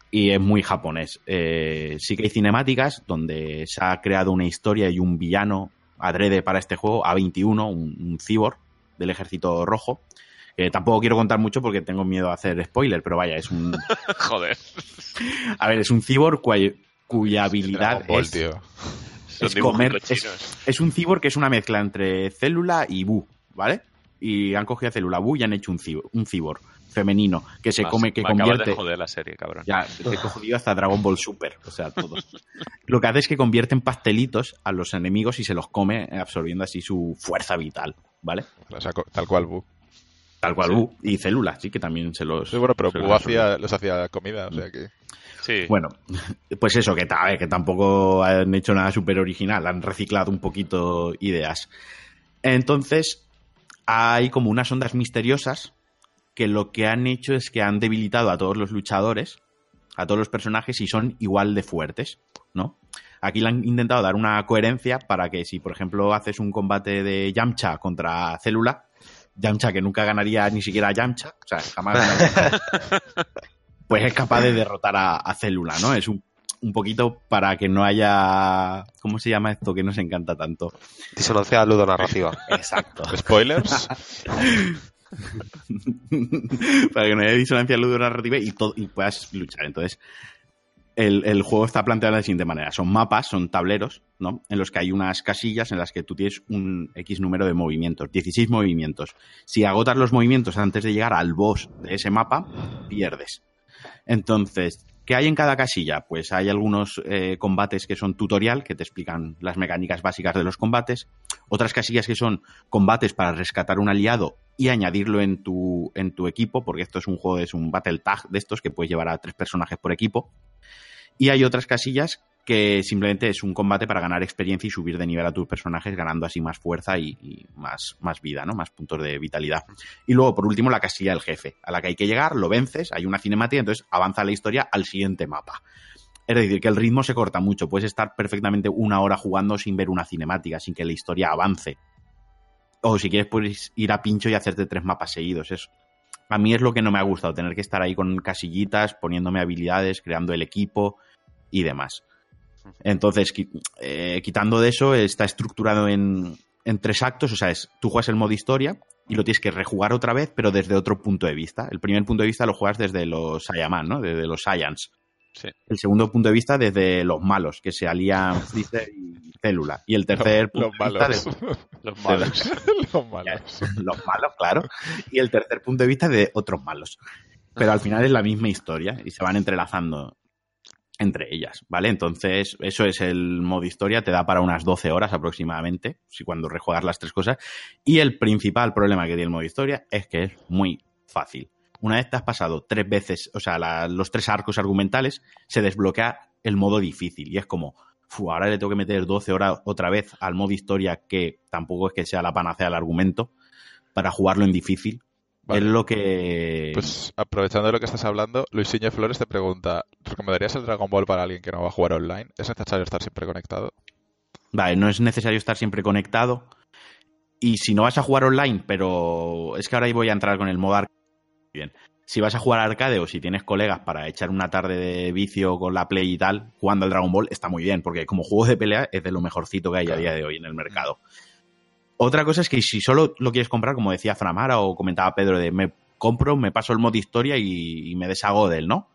Y es muy japonés. Eh, sí que hay cinemáticas donde se ha creado una historia y un villano adrede para este juego, A21, un, un cyborg del ejército rojo. Tampoco quiero contar mucho porque tengo miedo a hacer spoiler, pero vaya, es un... [LAUGHS] Joder. A ver, es un cyborg cuya, cuya habilidad Ball, es... tío. Es comer-. Es un cyborg que es una mezcla entre célula y bu, ¿vale? Y han cogido a célula bu y han hecho un cyborg, un cyborg femenino que se come, que me convierte. de joder la serie, cabrón. Ya, te cogido hasta Dragon Ball Super, o sea, todo. Lo que hace es que convierte en pastelitos a los enemigos y se los come, eh, absorbiendo así su fuerza vital, ¿vale? O sea, co- tal cual Bu. Tal cual Sí. Bu. Y células, sí, que también se los. Sí, bueno, pero Bu hacía, los hacía comida, o sea que... Sí. Bueno, pues eso, que, ta- que tampoco han hecho nada súper original, han reciclado un poquito ideas. Entonces, hay como unas ondas misteriosas que lo que han hecho es que han debilitado a todos los luchadores, a todos los personajes y son igual de fuertes, ¿no? Aquí le han intentado dar una coherencia para que si, por ejemplo, haces un combate de Yamcha contra Célula, Yamcha que nunca ganaría ni siquiera a Yamcha, o sea, jamás ganaría [LAUGHS] pues es capaz de derrotar a, a Célula, ¿no? Es un, un poquito para que no haya... ¿Cómo se llama esto que nos encanta tanto? Disonancia ludonarrativa. Exacto. Spoilers. [LAUGHS] [LAUGHS] para que no haya disonancia ludonarrativa y, y puedas luchar. Entonces, el, el juego está planteado de la siguiente manera. Son mapas, son tableros, ¿no? En los que hay unas casillas en las que tú tienes un X número de movimientos, 16 movimientos. Si agotas los movimientos antes de llegar al boss de ese mapa, pierdes. Entonces, ¿qué hay en cada casilla? Pues hay algunos eh, combates que son tutorial, que te explican las mecánicas básicas de los combates. Otras casillas que son combates para rescatar un aliado y añadirlo en tu, en tu equipo, porque esto es un juego, es un Battle Tag de estos que puedes llevar a tres personajes por equipo. Y hay otras casillas que simplemente es un combate para ganar experiencia y subir de nivel a tus personajes, ganando así más fuerza y, más, más vida, ¿no? Más puntos de vitalidad. Y luego, por último, la casilla del jefe, a la que hay que llegar, lo vences, hay una cinemática, entonces avanza la historia al siguiente mapa. Es decir, que el ritmo se corta mucho, puedes estar perfectamente una hora jugando sin ver una cinemática, sin que la historia avance. O si quieres, puedes ir a pincho y hacerte tres mapas seguidos. Es, a mí es lo que no me ha gustado, tener que estar ahí con casillitas, poniéndome habilidades, creando el equipo y demás. Entonces, eh, quitando de eso, está estructurado en, en tres actos, o sea, es, tú juegas el modo historia y lo tienes que rejugar otra vez, pero desde otro punto de vista. El primer punto de vista lo juegas desde los Saiyaman, ¿no? Desde los Saiyans. Sí. El segundo punto de vista desde los malos, que se alían [LAUGHS] Freezer y Célula. Y el tercer Los punto de vista malos. [LAUGHS] Los malos. [LAUGHS] Los malos. los malos, claro. Y el tercer punto de vista de otros malos. Pero al final es la misma historia y se van entrelazando. Entre ellas, ¿vale? Entonces, eso es el modo historia, te da para unas 12 horas aproximadamente, si cuando rejuegas las tres cosas. Y el principal problema que tiene el modo historia es que es muy fácil. Una vez te has pasado tres veces, o sea, los tres arcos argumentales, se desbloquea el modo difícil. Y es como, "Fu, ahora le tengo que meter 12 horas otra vez al modo historia, que tampoco es que sea la panacea del argumento, para jugarlo en difícil. Vale. Es lo que... Pues aprovechando de lo que estás hablando, Luisinho Flores te pregunta, ¿recomendarías el Dragon Ball para alguien que no va a jugar online? ¿Es necesario estar siempre conectado? Vale, no es necesario estar siempre conectado. Y si no vas a jugar online, pero es que ahora ahí voy a entrar con el modo arcade. Bien. Si vas a jugar arcade o si tienes colegas para echar una tarde de vicio con la Play y tal, jugando al Dragon Ball, está muy bien, porque como juego de pelea es de lo mejorcito que hay a día de hoy en el mercado. Otra cosa es que si solo lo quieres comprar, como decía Framara o comentaba Pedro, de me compro, me paso el modo historia y, y me deshago de él, ¿no?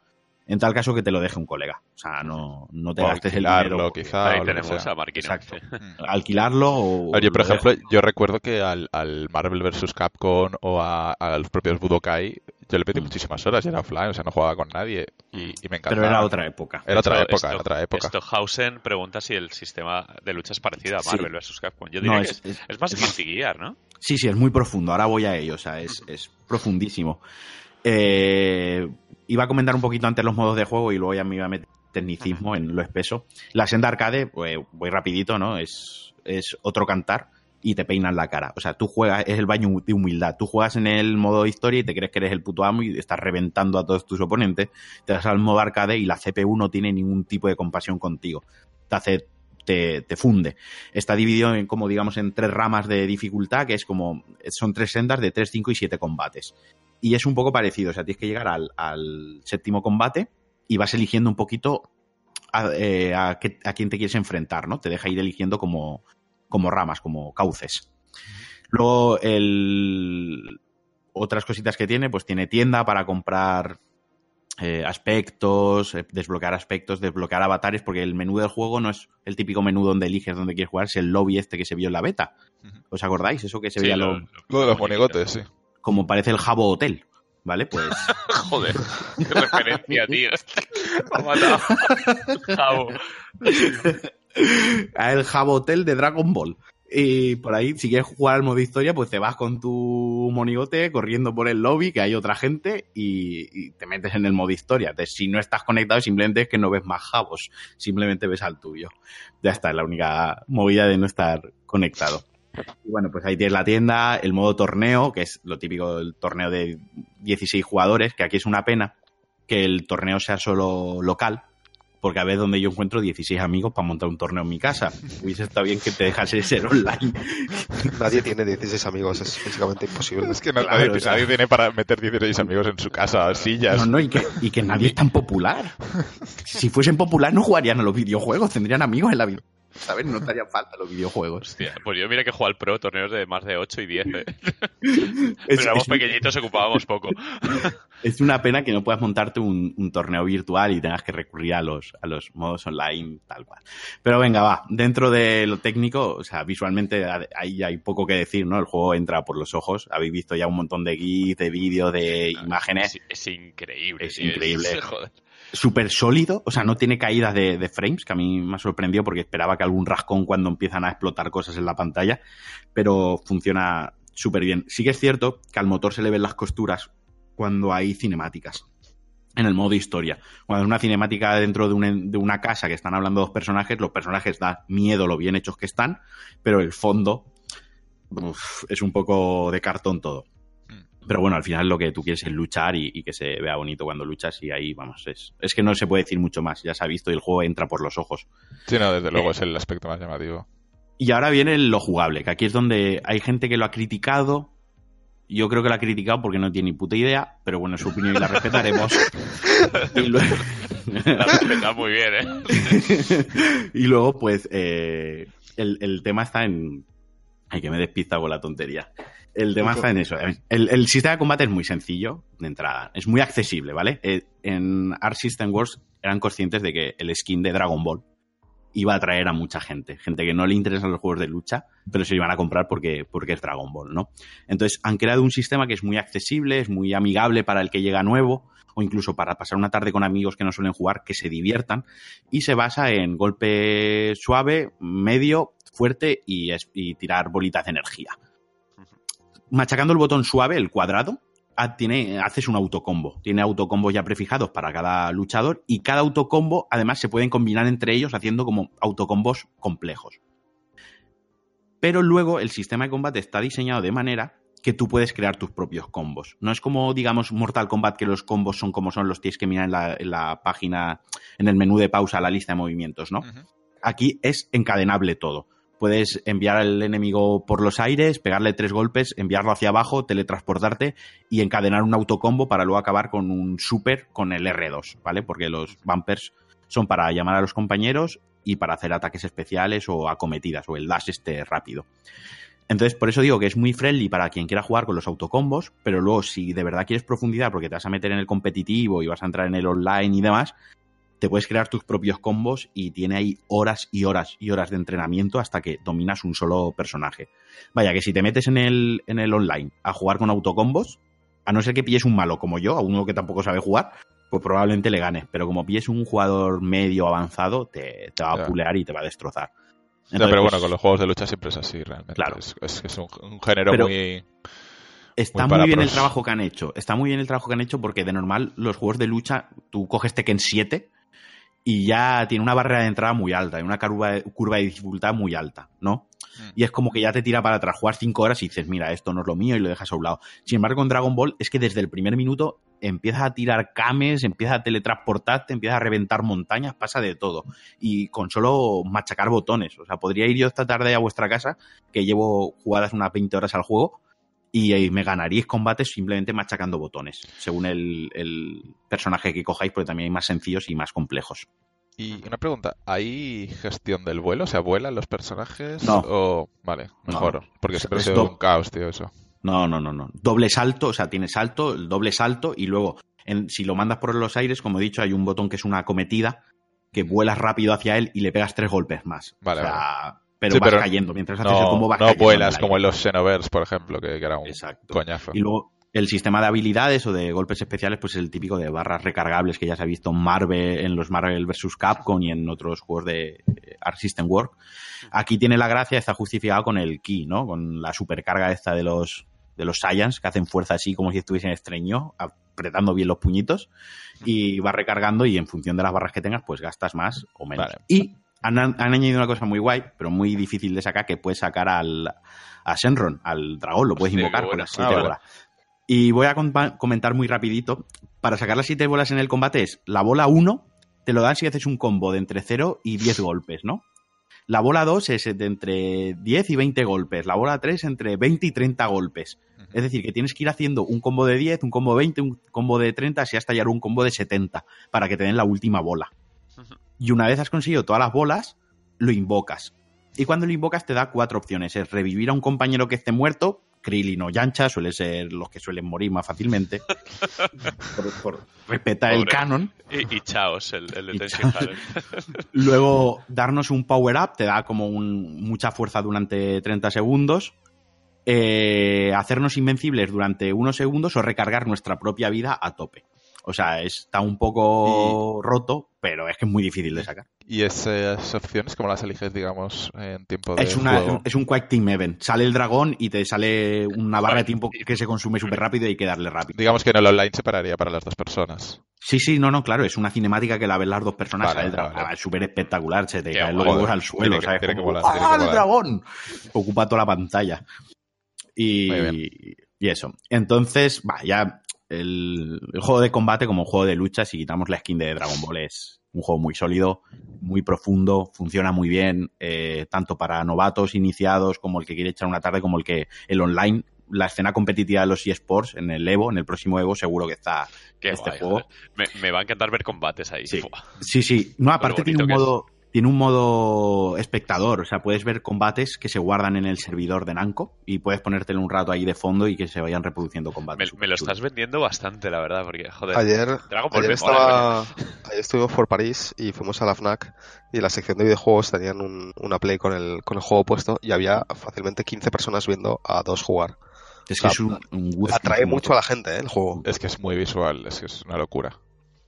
En tal caso que te lo deje un colega. O sea, no, no te O gastes el alquilarlo, dinero. quizá. Ahí que tenemos sea. a Marquino. Exacto. Mm. Alquilarlo o... Yo, por dejo. ejemplo, yo recuerdo que al, al Marvel vs. Capcom o a, a los propios Budokai, yo le pedí Mm. muchísimas horas y era offline, o sea, no jugaba con nadie y, y me encantaba. Pero era otra época. Era otra época, era otra época. Stockhausen pregunta si el sistema de lucha es parecido a Sí. Marvel vs. Capcom. Yo diría No, que es- es, es- es más es más- Guilty Gear, ¿no? Sí, sí, es muy profundo. Ahora voy a ello, o sea, es, es profundísimo. Eh, iba a comentar un poquito antes los modos de juego y luego ya me iba a meter tecnicismo en lo espeso. La senda arcade, pues, voy rapidito, ¿no? Es, es otro cantar y te peinan la cara. O sea, tú juegas, es el baño de humildad. Tú juegas en el modo historia y te crees que eres el puto amo y estás reventando a todos tus oponentes. Te vas al modo arcade y la CPU no tiene ningún tipo de compasión contigo. Te hace te, te funde. Está dividido en, como digamos, en tres ramas de dificultad, que es como, son tres sendas de 3, 5 y 7 combates. Y es un poco parecido, o sea, tienes que llegar al, al séptimo combate y vas eligiendo un poquito a, eh, a, qué- a quién te quieres enfrentar, ¿no? Te deja ir eligiendo como, como ramas, como cauces. Luego, el, otras cositas que tiene, pues tiene tienda para comprar eh, aspectos, eh, desbloquear aspectos, desbloquear avatares, porque el menú del juego no es el típico menú donde eliges dónde quieres jugar, es el lobby este que se vio en la beta. ¿Os acordáis? Eso que se Sí, veía lo- lo- lo- Lo de los monigotes, sí. Como parece el Jabo Hotel, ¿vale? Pues [LAUGHS] Joder, qué referencia, tío. Jabo. [LAUGHS] a el Jabo Hotel de Dragon Ball. Y por ahí, si quieres jugar al modo historia, pues te vas con tu monigote corriendo por el lobby, que hay otra gente, y, y te metes en el modo historia. Entonces, si no estás conectado, simplemente es que no ves más jabos, simplemente ves al tuyo. Ya está, es la única movida de no estar conectado. Y bueno, pues ahí tienes la tienda, el modo torneo, que es lo típico del torneo de 16 jugadores, que aquí es una pena que el torneo sea solo local, porque a ver donde yo encuentro 16 amigos para montar un torneo en mi casa. [LAUGHS] Hubiese estado bien que te dejase ser online. [LAUGHS] Nadie tiene 16 amigos, es físicamente imposible. Es que no, Claro, nadie, o sea- nadie tiene para meter 16 amigos en su casa, sillas. No, no, y que, y que nadie es tan popular. [LAUGHS] Si fuesen popular no jugarían a los videojuegos, tendrían amigos en la vida. [LAUGHS] ¿Sabes? No estarían falta los videojuegos. Hostia, pues yo mira que juego al pro torneos de más de 8 y 10. ¿eh? [LAUGHS] Es, Pero éramos es- pequeñitos, ocupábamos poco. [LAUGHS] es una pena que no puedas montarte un, un torneo virtual y tengas que recurrir a los, a los modos online, tal cual. Pero venga, va. Dentro de lo técnico, o sea, visualmente ahí hay poco que decir, ¿no? El juego entra por los ojos. Habéis visto ya un montón de GIFs, de vídeos, de imágenes. Es, es increíble. Es increíble. joder. Súper sólido, o sea, no tiene caídas de, frames, que a mí me ha sorprendido porque esperaba que algún rascón cuando empiezan a explotar cosas en la pantalla, pero funciona súper bien. Sí que es cierto que al motor se le ven las costuras cuando hay cinemáticas. En el modo historia. Cuando es una cinemática dentro de, un- de una casa que están hablando dos personajes, los personajes da miedo lo bien hechos que están, pero el fondo es un poco de cartón todo. Pero bueno, al final lo que tú quieres es luchar y, y que se vea bonito cuando luchas y ahí, vamos, es, es que no se puede decir mucho más, ya se ha visto y el juego entra por los ojos. Sí, no, desde luego Eh. es el aspecto más llamativo. Y ahora viene lo jugable, que aquí es donde hay gente que lo ha criticado. Yo creo que lo ha criticado porque no tiene ni puta idea, pero bueno, su opinión y la respetaremos. [LAUGHS] y, luego, La respeta muy bien, ¿eh? [LAUGHS] y luego, pues, eh, el, el tema está en... Ay, que me despista con la tontería. El tema está en eso. El, el sistema de combate es muy sencillo de entrada. Es muy accesible, ¿vale? Eh, en Art System Wars eran conscientes de que el skin de Dragon Ball iba a atraer a mucha gente. Gente que no le interesan los juegos de lucha, pero se iban a comprar porque, porque es Dragon Ball, ¿no? Entonces han creado un sistema que es muy accesible, es muy amigable para el que llega nuevo. o incluso para pasar una tarde con amigos que no suelen jugar, que se diviertan. Y se basa en golpe suave, medio, fuerte y tirar bolitas de energía. Machacando el botón suave, el cuadrado, tiene, haces un autocombo. Tiene autocombos ya prefijados para cada luchador y cada autocombo además se pueden combinar entre ellos haciendo como autocombos complejos. Pero luego el sistema de combate está diseñado de manera que tú puedes crear tus propios combos. No es como, digamos, Mortal Kombat, que los combos son como son, los tienes que mirar en la, en la página, en el menú de pausa, la lista de movimientos, ¿no? Aquí es encadenable todo. Puedes enviar al enemigo por los aires, pegarle tres golpes, enviarlo hacia abajo, teletransportarte y encadenar un autocombo para luego acabar con un super con el R2, ¿vale? Porque los bumpers son para llamar a los compañeros y para hacer ataques especiales o acometidas o el dash este rápido. Entonces, por eso digo que es muy friendly para quien quiera jugar con los autocombos, pero luego si de verdad quieres profundidad porque te vas a meter en el competitivo y vas a entrar en el online y demás, te puedes crear tus propios combos y tiene ahí horas y horas y horas de entrenamiento hasta que dominas un solo personaje. Vaya, que si te metes en el, en el online a jugar con autocombos, a no ser que pilles un malo como yo, a uno que tampoco sabe jugar, pues probablemente le ganes. Pero como pilles un jugador medio avanzado, te, te va a Ya. pulear y te va a destrozar. No, pero pues, bueno, con los juegos de lucha siempre es así, realmente. Claro. Es, es, es un, un género Pero- muy... Está Muy bien el trabajo que han hecho. Está muy bien el trabajo que han hecho porque de normal los juegos de lucha, tú coges Tekken 7 y ya tiene una barrera de entrada muy alta y una curva de, curva de dificultad muy alta, ¿no? Mm. Y es como que ya te tira para atrás, jugar 5 horas y dices, mira, esto no es lo mío y lo dejas a un lado. Sin embargo, con Dragon Ball es que desde el primer minuto empiezas a tirar cames, empiezas a teletransportarte, empiezas a reventar montañas, pasa de todo. Y con solo machacar botones. O sea, podría ir yo esta tarde a vuestra casa, que llevo jugadas unas 20 horas al juego, y eh, me ganaríais combates simplemente machacando botones, según el, el personaje que cojáis, porque también hay más sencillos y más complejos. Y una pregunta, ¿hay gestión del vuelo? O sea, ¿vuelan los personajes? No. O... Vale, No. mejor. Porque siempre ha Es sido do- un caos, tío, eso. No, no, no, no. Doble salto, o sea, tiene salto, el doble salto, y luego, en- si lo mandas por los aires, como he dicho, hay un botón que es una acometida, que vuelas rápido hacia él y le pegas tres golpes más. Vale, o sea, pero Sí, vas pero cayendo. Mientras haces el No, combo vas no cayendo vuelas en como en los Xenoverse, por ejemplo, que, que era un Exacto. coñazo. Y luego el sistema de habilidades o de golpes especiales, pues el típico de barras recargables que ya se ha visto en Marvel, en los Marvel vs. Capcom y en otros juegos de eh, Art System Work. Aquí tiene la gracia, está justificado con el ki, ¿no? Con la supercarga esta de los de los Saiyans que hacen fuerza así como si estuviesen estreño, apretando bien los puñitos y va recargando y en función de las barras que tengas, pues gastas más o menos. Vale. Y han, han añadido una cosa muy guay, pero muy difícil de sacar, que puedes sacar al, a Shenron, al dragón, lo puedes invocar con las siete Ah, vale. bolas. Y voy a comentar muy rapidito. Para sacar las siete bolas en el combate es la bola 1, te lo dan si haces un combo de entre 0 y 10 golpes, ¿no? La bola 2 es de entre 10 y 20 golpes. La bola 3 entre 20 y 30 golpes. Ujú. Es decir, que tienes que ir haciendo un combo de 10, un combo de 20, un combo de 30, así hasta a un combo de 70 para que te den la última bola. Ujú. Y una vez has conseguido todas las bolas, lo invocas. Y cuando lo invocas te da cuatro opciones. Es revivir a un compañero que esté muerto, Krillin o Yancha, suele ser los que suelen morir más fácilmente, [LAUGHS] por, por respetar el canon. Y, y Chaos, el, el de Chaos. [LAUGHS] Luego, darnos un power up, te da como un- mucha fuerza durante 30 segundos. Eh, hacernos invencibles durante unos segundos o recargar nuestra propia vida a tope. O sea, está un poco roto, pero es que es muy difícil de sacar. ¿Y esas opciones, cómo las eliges, digamos, en tiempo de Es, una, juego? es un Quake Team Event. Sale el dragón y te sale una barra de tiempo que se consume súper rápido y hay que darle rápido. Digamos que en el online se pararía para las dos personas. Sí, sí, no, no, claro, es una cinemática que la ven las dos personas. Vale, sale el dragón. vale. Es súper espectacular, se te caen guay. los huevos al suelo, Tiene que- ¿sabes? que tiene que ¡Ah, el volar". dragón! Ocupa toda la pantalla. Y, y eso. Entonces, va, ya el, el juego de combate como juego de lucha, si quitamos la skin de Dragon Ball, es un juego muy sólido, muy profundo, funciona muy bien, eh, tanto para novatos, iniciados, como el que quiere echar una tarde, como el que el online. La escena competitiva de los eSports en el Evo, en el próximo Evo, seguro que está Qué este guay, juego. Me, me va a encantar ver combates ahí. Sí. Fua. Sí, sí. No, aparte tiene un modo. Tiene un modo espectador, o sea, puedes ver combates que se guardan en el servidor de Nanco y puedes ponértelo un rato ahí de fondo y que se vayan reproduciendo combates. me lo estás vendiendo bastante, la verdad, porque, joder. Ayer, ayer estaba, ayer estuvimos por París y fuimos a la FNAC y en la sección de videojuegos tenían un- una play con el, con el juego puesto y había fácilmente 15 personas viendo a dos jugar. Es que es un, un gusto. Atrae mucho a la gente, ¿eh? El juego. Es que es muy visual, es que es una locura.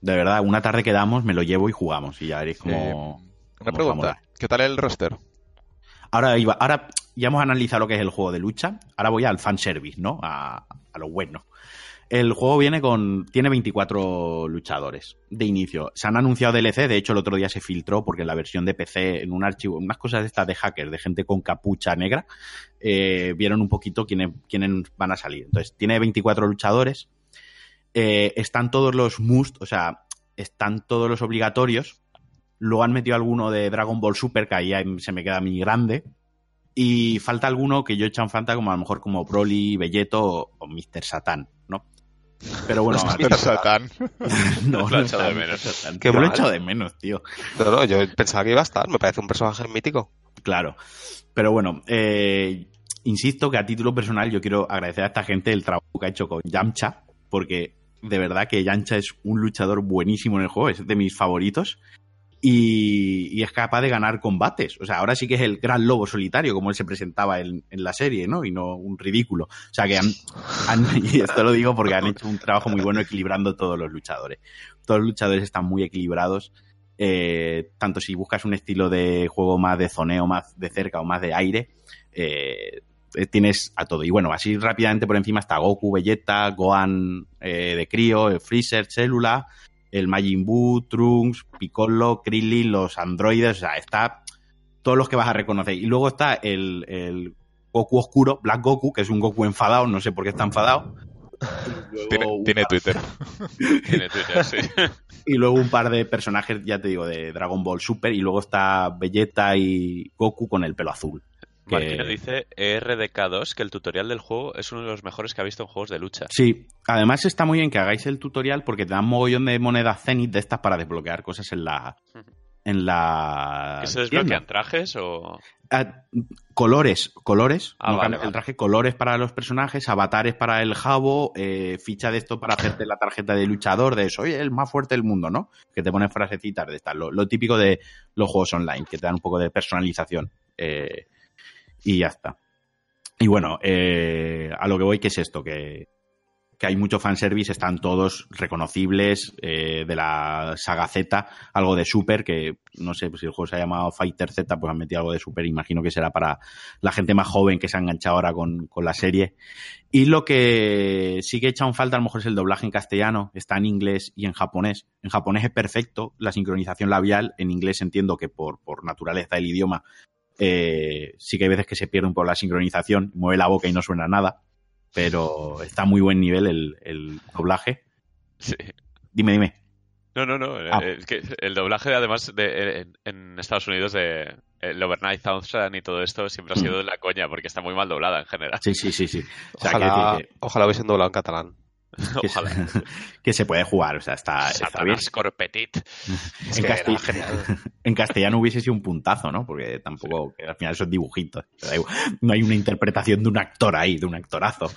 De verdad, una tarde que damos, me lo llevo y jugamos. Y ya veréis Eh, cómo. Una pregunta. ¿qué tal el roster? Ahora, iba, ahora ya hemos analizado lo que es el juego de lucha. Ahora voy al fanservice, ¿no? A, a lo bueno. El juego viene con. Tiene 24 luchadores de inicio. Se han anunciado DLC, de hecho, el otro día se filtró porque en la versión de PC, en un archivo, unas cosas de estas de hackers, de gente con capucha negra, eh, vieron un poquito quiénes, quiénes van a salir. Entonces, tiene 24 luchadores. Eh, están todos los must, o sea, están todos los obligatorios. Luego han metido alguno de Dragon Ball Super, que ahí se me queda muy grande. Y falta alguno que yo he echado en falta, como a lo mejor como Broly, Belleto o, o Mr. Satan, ¿no? Pero bueno, [LAUGHS] Mr. Satan. [LAUGHS] no, Lo he no echado de menos. Yo lo he echado de menos, tío. No, no, yo pensaba que iba a estar. Me parece un personaje mítico. Claro. Pero bueno, eh, insisto que a título personal yo quiero agradecer a esta gente el trabajo que ha hecho con Yamcha, porque de verdad que Yamcha es un luchador buenísimo en el juego, es de mis favoritos. Y, y es capaz de ganar combates. O sea, ahora sí que es el gran lobo solitario, como él se presentaba en, la serie, ¿no? Y no un ridículo. O sea, que han, [LAUGHS] y esto lo digo porque han hecho un trabajo muy bueno equilibrando todos los luchadores. Todos los luchadores están muy equilibrados. Eh, tanto si buscas un estilo de juego más de zoneo, más de cerca o más de aire, eh, eh, tienes a todo. Y bueno, así rápidamente por encima está Goku, Vegeta, Gohan eh, de Crío, Freezer, Célula, el Majin Buu, Trunks, Piccolo, Krillin, los androides, o sea, está todos los que vas a reconocer. Y luego está el, el Goku oscuro, Black Goku, que es un Goku enfadado, no sé por qué está enfadado. Luego Tiene, un tiene par- Twitter. [LAUGHS] Tiene Twitter, sí. [LAUGHS] y luego un par de personajes, ya te digo, de Dragon Ball Super. Y luego está Vegeta y Goku con el pelo azul. Que- Marquino dice E ERDK2 que el tutorial del juego es uno de los mejores que ha visto en juegos de lucha. Sí, además está muy bien que hagáis el tutorial porque te dan mogollón de monedas Zenith de estas para desbloquear cosas en la. En la. ¿Que se tienda. desbloquean trajes o...? Ah, colores, colores. Ah, no vale, cambias vale. el traje, colores para los personajes, avatares para el jabo, eh, ficha de esto para hacerte la tarjeta de luchador, de soy el más fuerte del mundo, ¿no? Que te ponen frasecitas de estas, lo, lo típico de los juegos online, que te dan un poco de personalización. eh, y ya está. Y bueno, eh, a lo que voy, que es esto? Que, que hay mucho fanservice, están todos reconocibles eh, de la saga Z, algo de Super, que no sé pues si el juego se ha llamado Fighter Z, pues han metido algo de Super, imagino que será para la gente más joven que se ha enganchado ahora con, con la serie. Y lo que sí que he echado en falta a lo mejor es el doblaje en castellano, está en inglés y en japonés. En japonés es perfecto, la sincronización labial, en inglés entiendo que por, por naturaleza del idioma eh, sí que hay veces que se pierden por la sincronización, mueve la boca y no suena nada, pero está a muy buen nivel el, el doblaje. Sí. Dime, dime. No, no, no. Ah. eh, que el doblaje, además, de, en, en Estados Unidos, de el Overnight Thousand y todo esto, siempre ha sido de [CLEARS THROAT] la coña, porque está muy mal doblada en general. Sí, sí, sí, sí. O sea, Ojalá, que, ojalá hubiesen doblado en catalán. [LAUGHS] que- Ojalá. [LAUGHS] que se puede jugar, o sea, está, está bien. Corpetit. [LAUGHS] Es En, castellano hubiese sido un puntazo, ¿no? Porque tampoco, que al final son dibujitos. No hay una interpretación de un actor ahí, de un actorazo.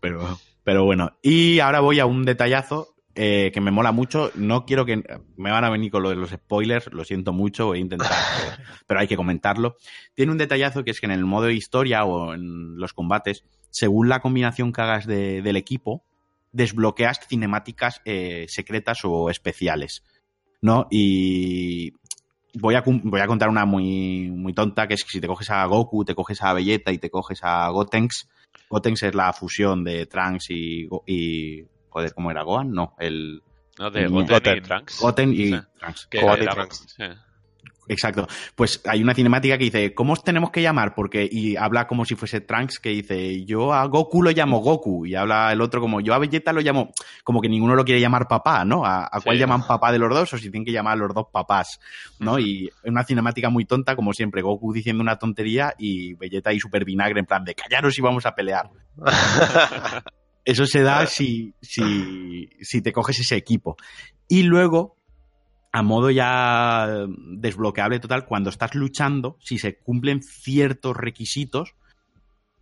Pero, pero bueno. Y ahora voy a un detallazo eh, que me mola mucho. No quiero que me van a venir con lo de los spoilers, lo siento mucho, voy a intentar, pero, pero hay que comentarlo. Tiene un detallazo que es que en el modo historia o en los combates, según la combinación que hagas de- del equipo, desbloqueas cinemáticas eh, secretas o especiales. ¿No? Y voy a, voy a contar una muy, muy tonta, que es que si te coges a Goku, te coges a Vegeta y te coges a Gotenks, Gotenks es la fusión de Trunks y, y joder, ¿cómo era Gohan? No, el ¿No? De Goten. Goten y Trunks. Goten y Sí. Trunks. sí. Exacto. Pues hay una cinemática que dice, ¿cómo os tenemos que llamar? Porque, y habla como si fuese Trunks, que dice, yo a Goku lo llamo Goku, y habla el otro como, yo a Vegeta lo llamo, como que ninguno lo quiere llamar papá, ¿no? ¿A, a cuál llaman papá de los dos? O si tienen que llamar a los dos papás, ¿no? Y es una cinemática muy tonta, como siempre, Goku diciendo una tontería y Vegeta ahí super vinagre, en plan de, callaros y vamos a pelear. [LAUGHS] Eso se da si, si, si te coges ese equipo. Y luego, a modo ya desbloqueable total, cuando estás luchando, si se cumplen ciertos requisitos,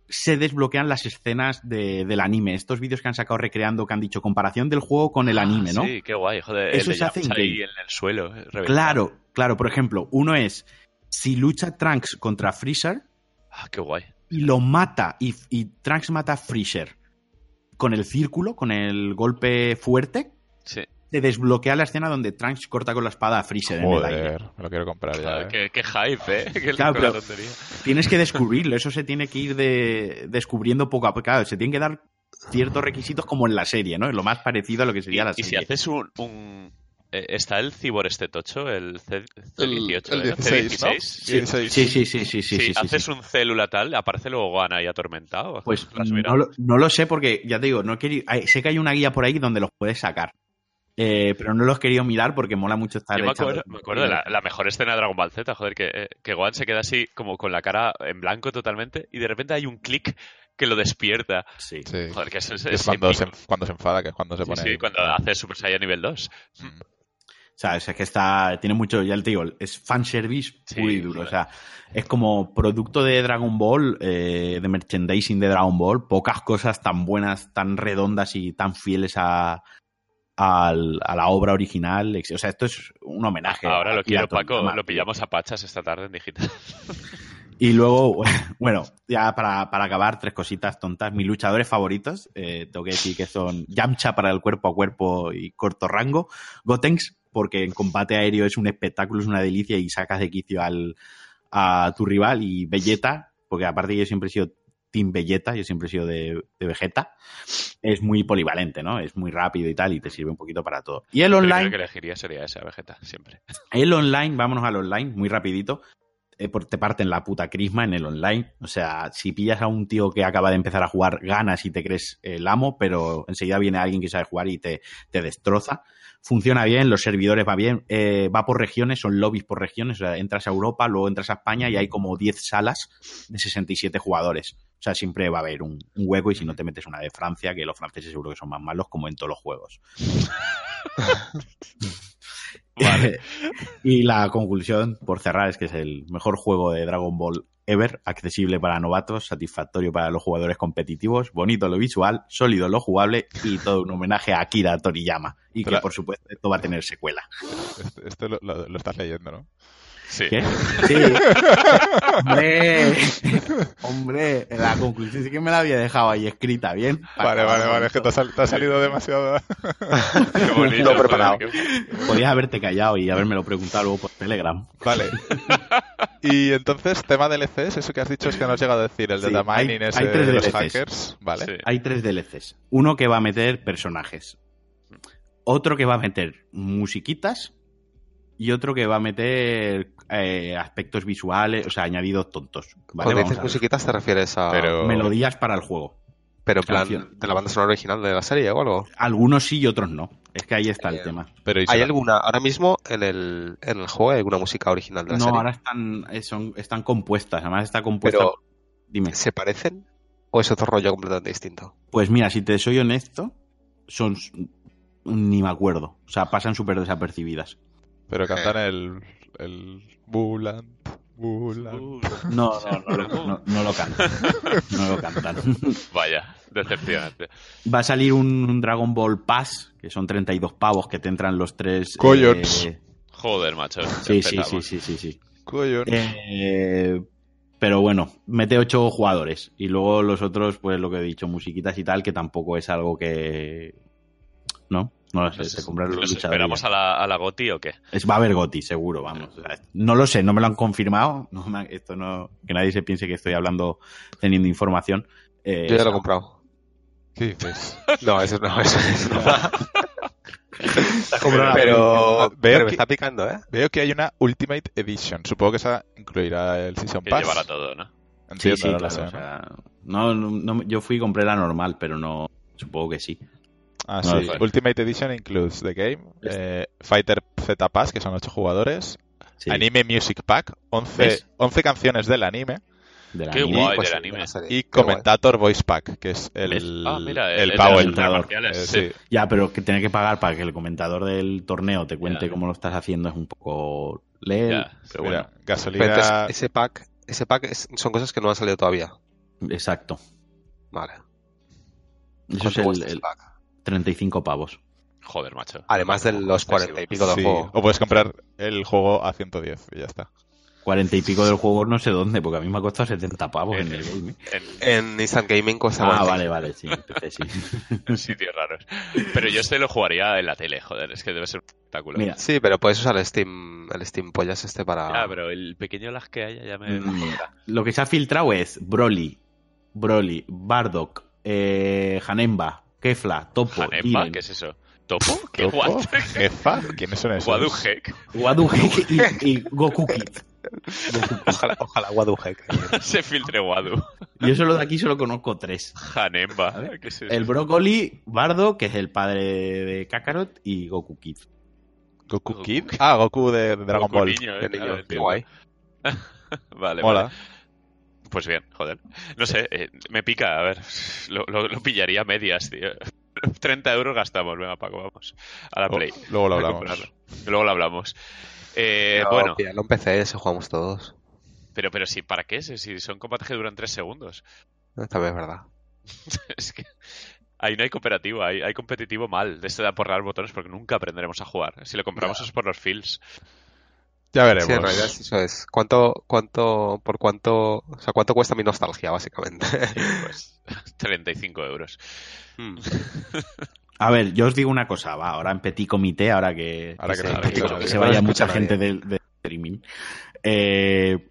se desbloquean las escenas de- del anime. Estos vídeos que han sacado recreando, que han dicho comparación del juego con el anime, ¿no? Ah, Sí, qué guay, joder. Eso el se hace ahí en el suelo. eh. Claro, claro. Por ejemplo, uno es si lucha Trunks contra Freezer, Ah, qué guay. y lo mata, y, y Trunks mata a Freezer con el círculo, con el golpe fuerte, Sí. Te desbloquea la escena donde Trunks corta con la espada a Freezer en el aire. Joder, me lo quiero comprar ya. Joder, eh. qué, qué hype, ¿eh? [LAUGHS] Qué Claro, con la pero- tontería. Tienes que descubrirlo, eso se tiene que ir de, descubriendo poco a poco. Claro, se tienen que dar ciertos requisitos como en la serie, ¿no? Es lo más parecido a lo que sería la Y, y si serie. haces un... un- eh, ¿Está el Cibor este tocho? El C- El, C18, el ¿eh? 16, ¿no? C16. 16. Sí, sí, sí, sí, sí, Si sí, sí, haces sí. un célula tal, aparece luego Gohan ahí atormentado. Pues no lo, no lo sé porque, ya te digo, no he querido- hay- sé que hay una guía por ahí donde los puedes sacar. Eh, pero no los he querido mirar porque mola mucho estar Yo me acuerdo, me acuerdo de la, la mejor escena de Dragon Ball Z, joder, que, eh, que Gohan se queda así como con la cara en blanco totalmente y de repente hay un clic que lo despierta. Sí. Sí. Joder, que es, es es cuando, se, cuando se enfada, que es cuando se Sí, pone. sí, cuando hace Super Saiyan nivel 2. Mm. O sea, es que está, tiene mucho, ya te digo, es fanservice Sí, muy duro. joder. O sea, es como producto de Dragon Ball, eh, de merchandising de Dragon Ball, pocas cosas tan buenas, tan redondas y tan fieles a, al- a la obra original. O sea, esto es un homenaje. Ahora lo quiero, Paco, lo pillamos a pachas esta tarde en digital. [LAUGHS] Y luego, [LAUGHS] bueno, ya para, para acabar, tres cositas tontas. Mis luchadores favoritos, eh, tengo que decir que son Yamcha para el cuerpo a cuerpo y corto rango, Gotenks, porque en combate aéreo es un espectáculo, es una delicia y sacas de quicio al, a tu rival, y Vegeta, porque aparte yo siempre he sido Team Vegeta, yo siempre he sido de, de Vegeta, es muy polivalente, ¿no? Es muy rápido y tal, y te sirve un poquito para todo. Y el El online... que elegiría sería esa Vegeta, siempre. El online, vámonos al online, muy rapidito. Eh, te parten la puta crisma en el online. O sea, si pillas a un tío que acaba de empezar a jugar, ganas y te crees el amo, pero enseguida viene alguien que sabe jugar y te, te destroza. Funciona bien, los servidores va bien, eh, va por regiones, son lobbies por regiones. O sea, entras a Europa, luego entras a España y hay como 10 salas de 67 jugadores. O sea, siempre va a haber un, un hueco y si no te metes una de Francia, que los franceses seguro que son más malos, como en todos los juegos. [LAUGHS] [LAUGHS] Vale. [LAUGHS] y la conclusión, por cerrar, es que es el mejor juego de Dragon Ball ever, accesible para novatos, satisfactorio para los jugadores competitivos, bonito lo visual, sólido lo jugable y todo un homenaje a Akira Toriyama. Y que, por supuesto, esto va a tener secuela. Esto, esto lo, lo- lo estás leyendo, ¿no? Sí. ¿Qué? Sí. Hombre, [LAUGHS] hombre, la conclusión sí que me la había dejado ahí escrita bien. Vale, vale, vale. Es que te ha, sal- te ha salido demasiado. [LAUGHS] Qué bonito. No preparado. Podías haberte callado y habérmelo preguntado luego por Telegram. Vale. [LAUGHS] Y entonces, tema DLCs, eso que has dicho es que no has llegado a decir, el Sí, data hay- mining ese hay tres de los DLCs. hackers, ¿vale? Sí. Hay tres DLCs. Uno que va a meter personajes. Otro que va a meter musiquitas. Y otro que va a meter eh, aspectos visuales, o sea, añadidos tontos. ¿vale? Cuando dices musiquitas te refieres a... Pero- Melodías para el juego. Pero en plan, de la banda sonora original de la serie o algo. Algunos sí y otros no. Es que ahí está el Eh, tema. Pero ¿y ¿Hay alguna, ahora mismo en el, en el juego hay alguna música original de la No, serie? ahora están, eh, son, están compuestas. Además está compuesta. Pero, Dime. ¿se parecen? ¿O es otro rollo completamente distinto? Pues mira, si te soy honesto, son. Ni me acuerdo. O sea, pasan súper desapercibidas. Pero cantan el. el. Bulant. Bulant. No, no, [LAUGHS] no, lo- no, no lo cantan. No lo cantan. [LAUGHS] Vaya, decepcionante. Va a salir un Dragon Ball Pass, que son 32 pavos que te entran los tres. Collons. eh, Joder, macho. sí, sí, sí, sí, sí, sí. Eh, pero bueno, mete ocho jugadores. Y luego los otros, pues lo que he dicho, musiquitas y tal, que tampoco es algo que. ¿No? No lo sé, Nos, te compras los esperamos a la, a la GOTI o qué? Es, va a haber Goti, seguro, vamos. O sea, no lo sé, no me lo han confirmado. No me han- esto no, que nadie se piense que estoy hablando teniendo información. Eh, Yo ya lo he comprado. ¿Qué dices? [LAUGHS] No, eso no, eso, eso no. [LAUGHS] Pero, Veo pero me que- está picando, ¿eh? Veo que hay una Ultimate Edition. Supongo que esa incluirá el Season Que Pass. llevará todo, ¿no? Sí, Entiendo, sí, no, no, no- yo fui y compré la normal, pero no. Supongo que sí. Ah, no sí. Ultimate Edition includes The Game, eh, Fighter Z Pass, que son 8 jugadores, Sí, Anime Music Pack, 11, ¿Ves? 11 canciones del anime, del Qué anime. guay. Pues del anime. y Qué guay. Commentator Voice Pack, que es el. Ah, mira, el marciales, Eh, sí. sí. Ya, pero que tener que pagar para que el comentador del torneo te cuente cómo lo estás haciendo es un poco leer. Pero Mira, bueno, gasolina. Pero entonces, ese pack, ese pack es- son cosas que no han salido todavía. exacto. Vale. Eso es ¿Cuánto el, el pack? 35 pavos. Joder, macho. Además de los 40 y pico del Sí, juego. O puedes comprar el juego a 110 y ya está. 40 y pico del juego no sé dónde, porque a mí me ha costado 70 pavos en el gaming. En, en Instant Gaming cuesta Ah, 40. vale, vale, sí, sí. En [LAUGHS] sitios raros. Pero yo este lo jugaría en la tele, joder, es que debe ser un espectáculo. Mira, Sí, pero puedes usar el Steam, el Steam Pollas este para... Ya, pero el pequeño lag que haya ya me... Mm, lo que se ha filtrado es Broly, Broly, Bardock, eh, Hanemba, Kefla, Topo, ¿qué es eso? ¿Topo? [LAUGHS] ¿Qué ¿Topo? ¿Jefa? [LAUGHS] ¿Quiénes son esos? Guadujek. Wadu [LAUGHS] y, y Goku Kid. Ojalá, ojalá Wadujek. Se filtre Wadu. Yo solo de aquí solo conozco tres. Hanemba. ¿Vale? ¿Qué es eso? El Brócoli, Bardo, que es el padre de Kakarot, y Goku Kid. ¿Goku. Kid? Ah, Goku de, de Dragon Goku Ball. niño, eh, Qué niño, guay. Vale, Mola. vale. Pues bien, joder. No sé, eh, me pica, a ver. Lo, lo- lo pillaría a medias, tío. [LAUGHS] 30 euros gastamos, venga, Paco, vamos. A la Play. Luego lo hablamos. Luego lo hablamos. Eh, Pero bueno, píllalo en PC, se jugamos todos. pero, pero sí, ¿para qué? Si si son combates que duran 3 segundos. También es verdad. [LAUGHS] Es que ahí no hay cooperativo, hay, hay competitivo mal. De este da por dar botones porque nunca aprenderemos a jugar. Si lo compramos Ya. es por los feels. Ya veremos. Sí, en realidad eso es. ¿Cuánto, cuánto, por cuánto, o sea, cuánto cuesta mi nostalgia, básicamente? Sí, pues [LAUGHS] 35 euros. Mm. A ver, yo os digo una cosa, va, ahora en petit comité, ahora que, Ahora que se, no que se vaya mucha gente del del streaming. Eh,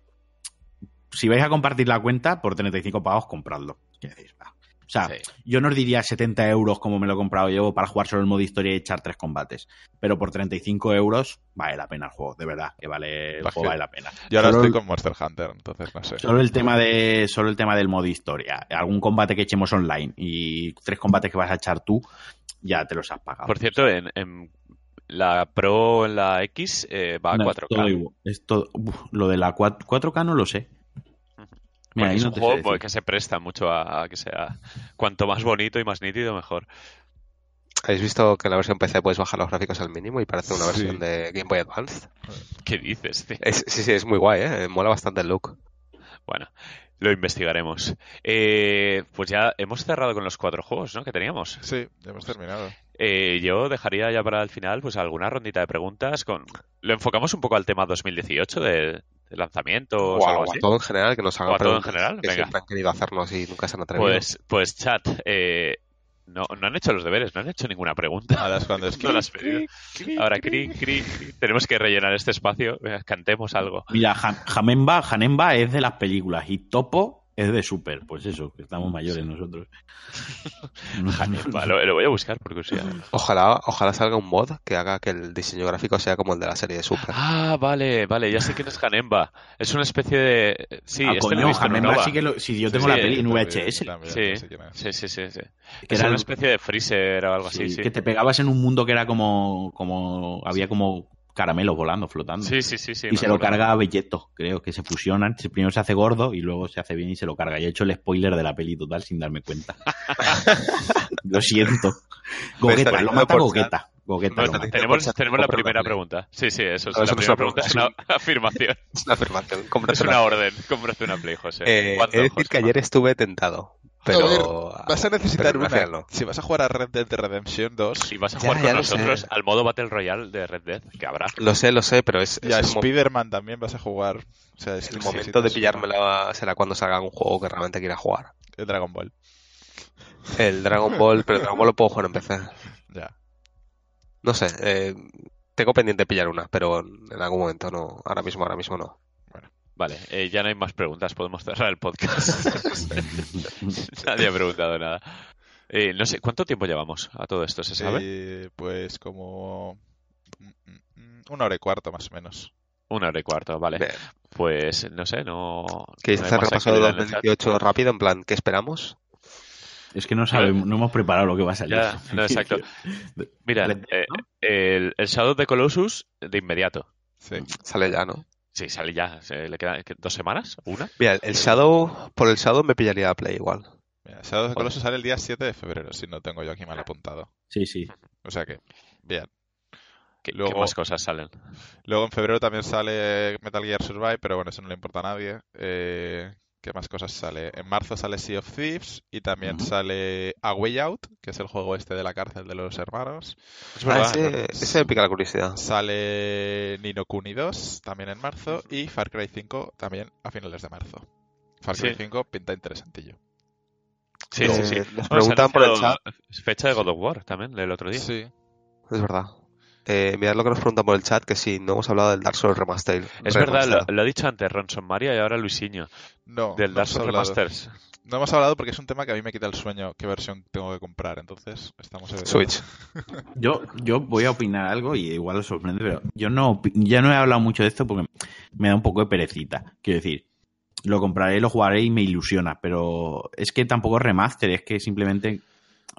si vais a compartir la cuenta, por 35 pavos, compradlo. ¿Qué decís? Va. O sea, Sí. yo no os diría 70 euros como me lo he comprado yo para jugar solo el modo historia y echar tres combates. Pero por 35 euros vale la pena el juego, de verdad, que vale, el juego vale la pena. Yo ahora Solo estoy el- con Monster Hunter, entonces no sé. Solo el tema de solo el tema del modo historia, algún combate que echemos online y tres combates que vas a echar tú, ya te los has pagado. Por cierto, en, en la Pro, en la X, eh, va a No, 4K. es todo igual. Es todo- uf, lo de la 4, 4K no lo sé. Mira, es no un juego que se presta mucho a, a que sea cuanto más bonito y más nítido, mejor. ¿Habéis visto que en la versión PC puedes bajar los gráficos al mínimo y parece una Sí. versión de Game Boy Advance? ¿Qué dices, tío? Es- sí, sí, es muy guay, ¿eh? Mola bastante el look. Bueno, lo investigaremos. Eh, pues ya hemos cerrado con los cuatro juegos, ¿no? Que teníamos. Sí, ya hemos terminado. Eh, yo dejaría ya para el final, pues alguna rondita de preguntas con. Lo enfocamos un poco al tema 2018 de, de lanzamientos o algo o a así. todo en general, que nos hagan O a todo en general, que venga. siempre han querido hacernos y nunca se han atrevido. Pues, pues chat, eh, no, no han hecho los deberes, no han hecho ninguna pregunta. Ahora es cuando [LAUGHS] es No lo has pedido. Ahora, cri, cri, cri. tenemos que rellenar este espacio. Venga, cantemos algo. Mira, Ja- Jamenba, Janemba es de las películas y Topo es de Super. Pues eso, que estamos mayores nosotros. [LAUGHS] [LAUGHS] Lo, lo voy a buscar por curiosidad. Ojalá, ojalá salga un mod que haga que el diseño gráfico sea como el de la serie de Super. Ah, vale, vale, ya sé quién es Hanemba. Es una especie de. Sí, ah, este lo he coño, en Janemba Nova. sí que lo, si yo tengo Sí, la sí, peli en VHS, también, Sí, no sé sí, sí, sí, sí. que era una especie de freezer o algo sí, así, sí. que te pegabas en un mundo que era como, como había como caramelos volando, flotando. Sí, sí, sí, sí. y se lo carga a Belleto, creo que se fusionan. Primero se hace gordo y luego se hace bien y se lo carga. Y he hecho el spoiler de la peli total sin darme cuenta. [LAUGHS] lo siento. Gogueta, está lo mata Gogueta. Gogueta No, lo está- mata. tenemos tenemos la primera pregunta. Sí, sí, eso es. No, la eso es [LAUGHS] primera una pregunta es una afirmación. Es una afirmación. Es cómpratela. una orden. Cómprate una Play, José. Eh, ¿Cuánto, he de decir José? que ayer estuve tentado, pero... Vas a necesitar pero una. Si vas a jugar a Red Dead Redemption 2, Y vas a jugar ya con nosotros sé. al modo Battle Royale de Red Dead, que habrá. Lo sé, lo sé, pero es, y a Spider-Man también vas a jugar. O sea, es el momento de pillármela será cuando salga un juego que realmente quiera jugar. El Dragon Ball. El Dragon Ball, pero el Dragon Ball lo puedo jugar en PC. [LAUGHS] Ya. No sé, eh, tengo pendiente pillar una, pero en algún momento no. Ahora mismo, ahora mismo no. Vale, eh, ya no hay más preguntas, podemos cerrar el podcast. [LAUGHS] Nadie ha preguntado nada. Eh, no sé, ¿cuánto tiempo llevamos a todo esto? ¿Se sabe? Eh, pues como. mm, mm, Una hora y cuarto más o menos. Una hora y cuarto, vale. Bien. Pues no sé, no. ¿Queréis no hay hacer más repaso de actividad en el chat. 2018 rápido? En plan, ¿qué esperamos? Es que no sabemos, no hemos preparado lo que va a salir. Ya, no, exacto. [LAUGHS] Mira, eh, el, el Shadow the Colossus de inmediato. Sí. Sale ya, ¿no? Sí, sale ya. Se- ¿Le quedan ¿qué, dos semanas? ¿Una? Mira, el Shadow, por el Shadow me pillaría la Play igual. Mira, Shadow of the Colossus sale el día 7 de febrero, si no tengo yo aquí mal apuntado. Sí, sí. O sea que, bien. ¿Qué, qué Luego- más cosas salen? Luego en febrero también sale Metal Gear Survive, pero bueno, eso no le importa a nadie. Eh, ¿Qué más cosas sale? En marzo sale Sea of Thieves y también Ujú. sale A Way Out, que es el juego este de la cárcel de los hermanos. Es Ah, verdad. ese, ese me pica la curiosidad. Sale Nino Kuni 2 también en marzo y Far Cry 5 también a finales de marzo. Far Cry Sí. 5 pinta interesantillo. Sí, Eh, sí, sí. les se preguntan por el anunciado Fecha de God of War también, del otro día. Sí. Es verdad. Eh, mirad lo que nos preguntan por el chat, que si no hemos hablado del Dark Souls Remastered. Es verdad, lo, remastered. lo ha dicho antes Ronson Maria y ahora Luisinho, No, del no Dark Souls. Remasters. No hemos hablado porque es un tema que a mí me quita el sueño qué versión tengo que comprar, entonces estamos en Switch. [LAUGHS] Yo, yo voy a opinar algo y igual os sorprende, pero yo no ya no he hablado mucho de esto porque me da un poco de perecita. Quiero decir, lo compraré, lo jugaré y me ilusiona, pero es que tampoco es remaster, es que simplemente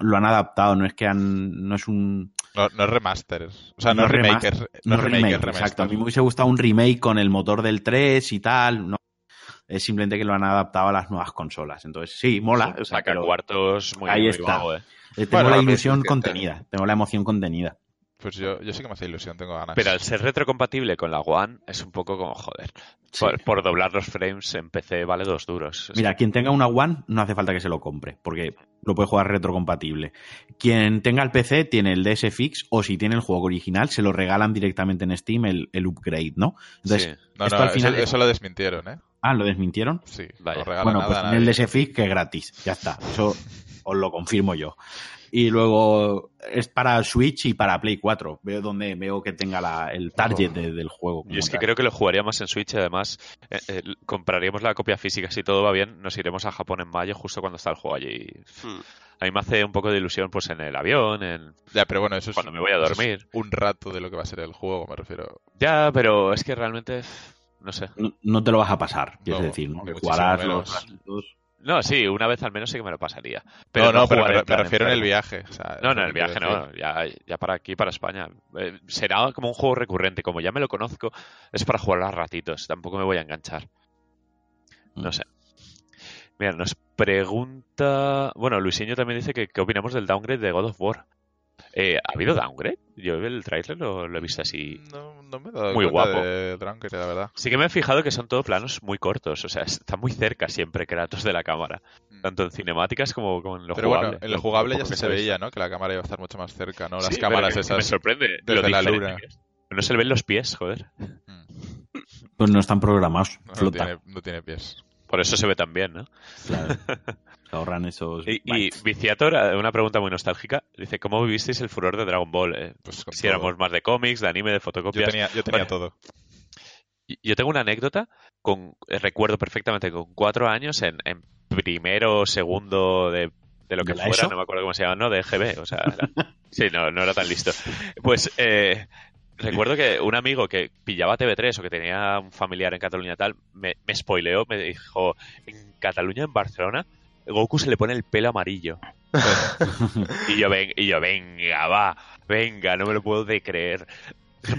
lo han adaptado, no es que han, no es un No, no es remaster. O sea, no, No es es remake, remaster, es- no es remake, es remaster. exacto. A mí me hubiese gustado un remake con el motor del 3 y tal, no. Es simplemente que lo han adaptado a las nuevas consolas. Entonces, sí, mola. o sea, Saca pero cuartos muy, Ahí muy está. vago, eh. eh, tengo Bueno, la ilusión contenida, tengo la emoción contenida. Pues yo, yo sí que me hace ilusión, tengo ganas. Pero al ser retrocompatible con la One, es un poco como joder. Sí. Por, por doblar los frames en PC vale dos duros. Mira, quien tenga una One no hace falta que se lo compre, porque lo puede jugar retrocompatible. Quien tenga el PC tiene el DS Fix o si tiene el juego original se lo regalan directamente en Steam el, el upgrade, ¿no? Entonces, Sí. no, esto no, al final eso, es- eso lo desmintieron, ¿eh? ah, lo desmintieron. Sí, Vaya. regalan Bueno, nada pues tiene el nadie. DS Fix que es gratis, ya está. Eso os lo confirmo yo. Y luego es para Switch y para Play 4. Veo donde veo que tenga la- el target de- del juego. Yo es que tal. creo que lo jugaría más en Switch y además eh, eh, compraríamos la copia física. Si todo va bien, nos iremos a Japón en mayo justo cuando está el juego allí. Hmm. A mí me hace un poco de ilusión pues en el avión, en... Ya, pero bueno, eso es, Cuando me voy a es dormir. un rato de lo que va a ser el juego, me refiero. Ya, pero es que realmente... No sé. no, no te lo vas a pasar, quieres No, decir, ¿no? Jugarás los ratitos. No, sí, una vez al menos sí que me lo pasaría. Pero no, no, pero me, en refiero en el viaje. o sea, No, no, lo el viaje no, ya, ya para aquí, para España. Eh, será como un juego recurrente, como ya me lo conozco, es para jugar a ratitos, tampoco me voy a enganchar. No Mm. sé. Mira, nos pregunta... Bueno, Luisinho también dice que qué opinamos del downgrade de God of War. Eh, ¿Ha habido downgrade? Yo el trailer lo, lo he visto así. No, no me he dado Muy guapo. de la verdad. Sí que me he fijado que son todo planos muy cortos, o sea, [LAUGHS] está muy cerca siempre Kratos de la cámara, tanto en cinemáticas como, como en lo Mm. Pero jugable. bueno, en lo jugable ya se, veía. ¿no? Que la cámara iba a estar mucho más cerca, ¿no? Las Sí, cámaras que Me esas. sorprende desde lo la luna. que es. No se le ven los pies, joder. Mm, Pues no están programados, No, no flota. tiene, no tiene pies. Por eso se ve tan bien, ¿no? Claro. [LAUGHS] Se ahorran esos. Y. Viciator, eh, una pregunta muy nostálgica, dice, ¿cómo vivisteis el furor de Dragon Ball? Eh, Pues si todo. éramos más de cómics, de anime, de Yo fotocopias. tenía, yo tenía Bueno, todo. Yo tengo una anécdota, con eh, recuerdo perfectamente, con cuatro años, en, en primero o segundo de, de lo que ¿De la fuera, ESO? no me acuerdo cómo se llama, no, de EGB, o sea, era- [LAUGHS] sí, no, no era tan listo. Pues eh, recuerdo que un amigo que pillaba TV3 o que tenía un familiar en Cataluña tal, me, me spoileó, me dijo, en Cataluña, en Barcelona, Goku se le pone el pelo amarillo. y yo, ven, y yo, venga, va, venga, no me lo puedo de creer.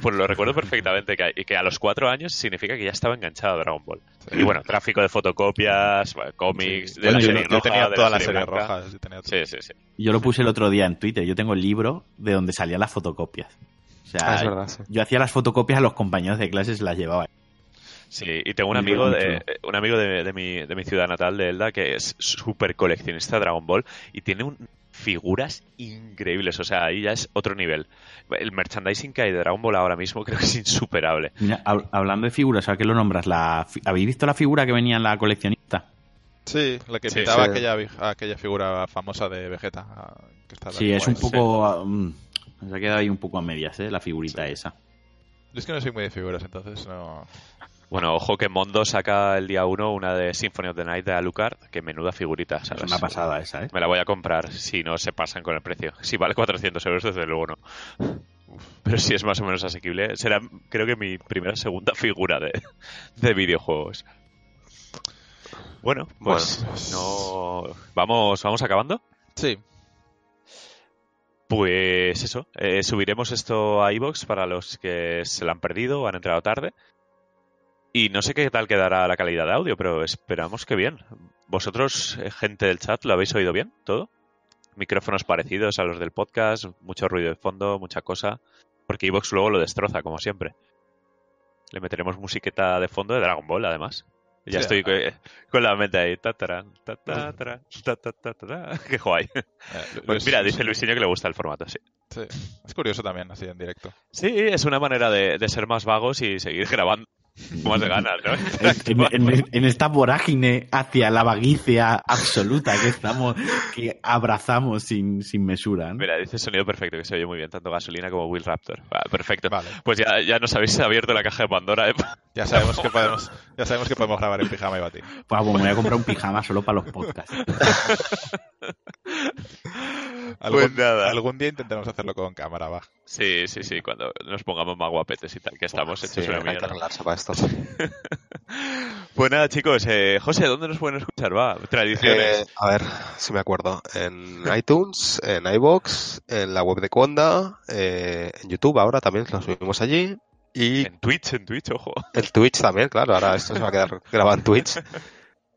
Pues lo recuerdo perfectamente, que, y que a los cuatro años significa que ya estaba enganchado a Dragon Ball. Y bueno, tráfico de fotocopias, bueno, cómics, Sí. de la yo, serie yo roja, tenía de toda la serie roja. yo tenía todo. Sí, sí, sí. Yo lo puse el otro día en Twitter. Yo tengo el libro de donde salían las fotocopias. O sea, Ah, es verdad, sí. yo hacía las fotocopias a los compañeros de clases se las llevaba. Sí, y tengo un amigo, de, un amigo de, de mi, de mi ciudad natal, de Elda, que es súper coleccionista de Dragon Ball y tiene un- figuras increíbles. O sea, ahí ya es otro nivel. El merchandising que hay de Dragon Ball ahora mismo [LAUGHS] creo que es insuperable. Mira, hab- hablando de figuras, ¿a qué lo nombras? La, fi- ¿Habéis visto la figura que venía en la coleccionista? Sí, la que pintaba sí. Aquella, aquella figura famosa de Vegeta. ah, que está Sí, es un poco... mm, se ha quedado ahí un poco a medias, ¿eh? La figurita Sí. esa. Yo es que no soy muy de figuras, entonces no. Bueno, ojo que Mondo saca el día 1 una de Symphony of the Night de Alucard, que menuda figurita, Es ¿sabes? una pasada esa, ¿eh? Me la voy a comprar si no se pasan con el precio. Si vale 400 euros, desde luego no. Pero si es más o menos asequible, será creo que mi primera segunda figura de, de videojuegos. Bueno, pues Bueno. no vamos vamos acabando. Sí, Pues eso, eh, subiremos esto a iBox para los que se lo han perdido o han entrado tarde. Y no sé qué tal quedará la calidad de audio, pero esperamos que bien. ¿Vosotros, eh, gente del chat, lo habéis oído bien todo? Micrófonos parecidos a los del podcast, mucho ruido de fondo, mucha cosa. Porque iBox luego lo destroza, como siempre. Le meteremos musiqueta de fondo de Dragon Ball, además. Ya Sí, estoy co- con la mente ahí. Tatarán. [LAUGHS] Qué guay. Eh, [LAUGHS] Pues mira, dice Luisinho que le gusta el formato, sí. sí. Es curioso también, así en directo. Sí, es una manera de, de ser más vagos y seguir [LAUGHS] grabando más de ganas, ¿no? [LAUGHS] En, en- en esta vorágine hacia la vaguicia absoluta que estamos, que abrazamos sin, sin mesura. ¿no? Mira, dice sonido perfecto, que se oye muy bien, tanto gasolina como Will Raptor. Perfecto. Vale. Pues ya, ya nos habéis abierto la caja de Pandora. ¿eh? [LAUGHS] Ya sabemos que podemos, ya sabemos que podemos grabar en pijama y batir. Pues bueno, me voy a comprar un pijama solo para los podcasts. [LAUGHS] Algún, Pues nada. algún día intentaremos hacerlo con cámara, va. Sí, sí, sí, cuando nos pongamos más guapetes y tal, que estamos hechos Sí, una hay que mierda. para esto. [LAUGHS] Pues nada, chicos, eh, José, ¿dónde nos pueden escuchar? Va, tradiciones. Eh, a ver, si me acuerdo. En [LAUGHS] iTunes, en iBox, en la web de Conda, eh, en YouTube ahora también lo subimos allí. Y En Twitch, en Twitch, ojo. el Twitch también, claro. Ahora esto se va a quedar [LAUGHS] grabado en Twitch.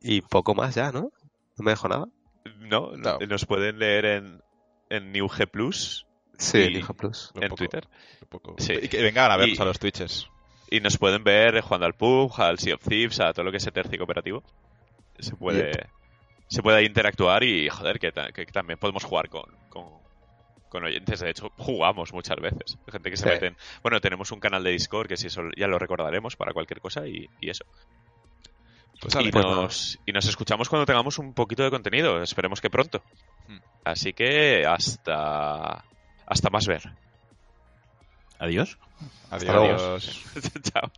Y poco más ya, ¿no? No me dejo nada. No, No. nos pueden leer en, en NewG Plus Sí, Y- en Hijo Plus. Un en poco- Twitter. poco- Sí. Y que vengan a vernos Y- a los Twitches. y nos pueden ver jugando al pub, al Sea of Thieves, a todo lo que es Eterci cooperativo. Se puede, se puede interactuar y, joder, que, ta- que también podemos jugar con, con, con oyentes. De hecho, jugamos muchas veces. Gente que se Sí. mete en- Bueno, tenemos un canal de Discord que si eso ya lo recordaremos para cualquier cosa y, y eso. Pues y, vale, nos, y nos escuchamos cuando tengamos un poquito de contenido. Esperemos que pronto. Hmm. Así que hasta, hasta más ver. Adiós. adiós. luego. [LAUGHS] Chao.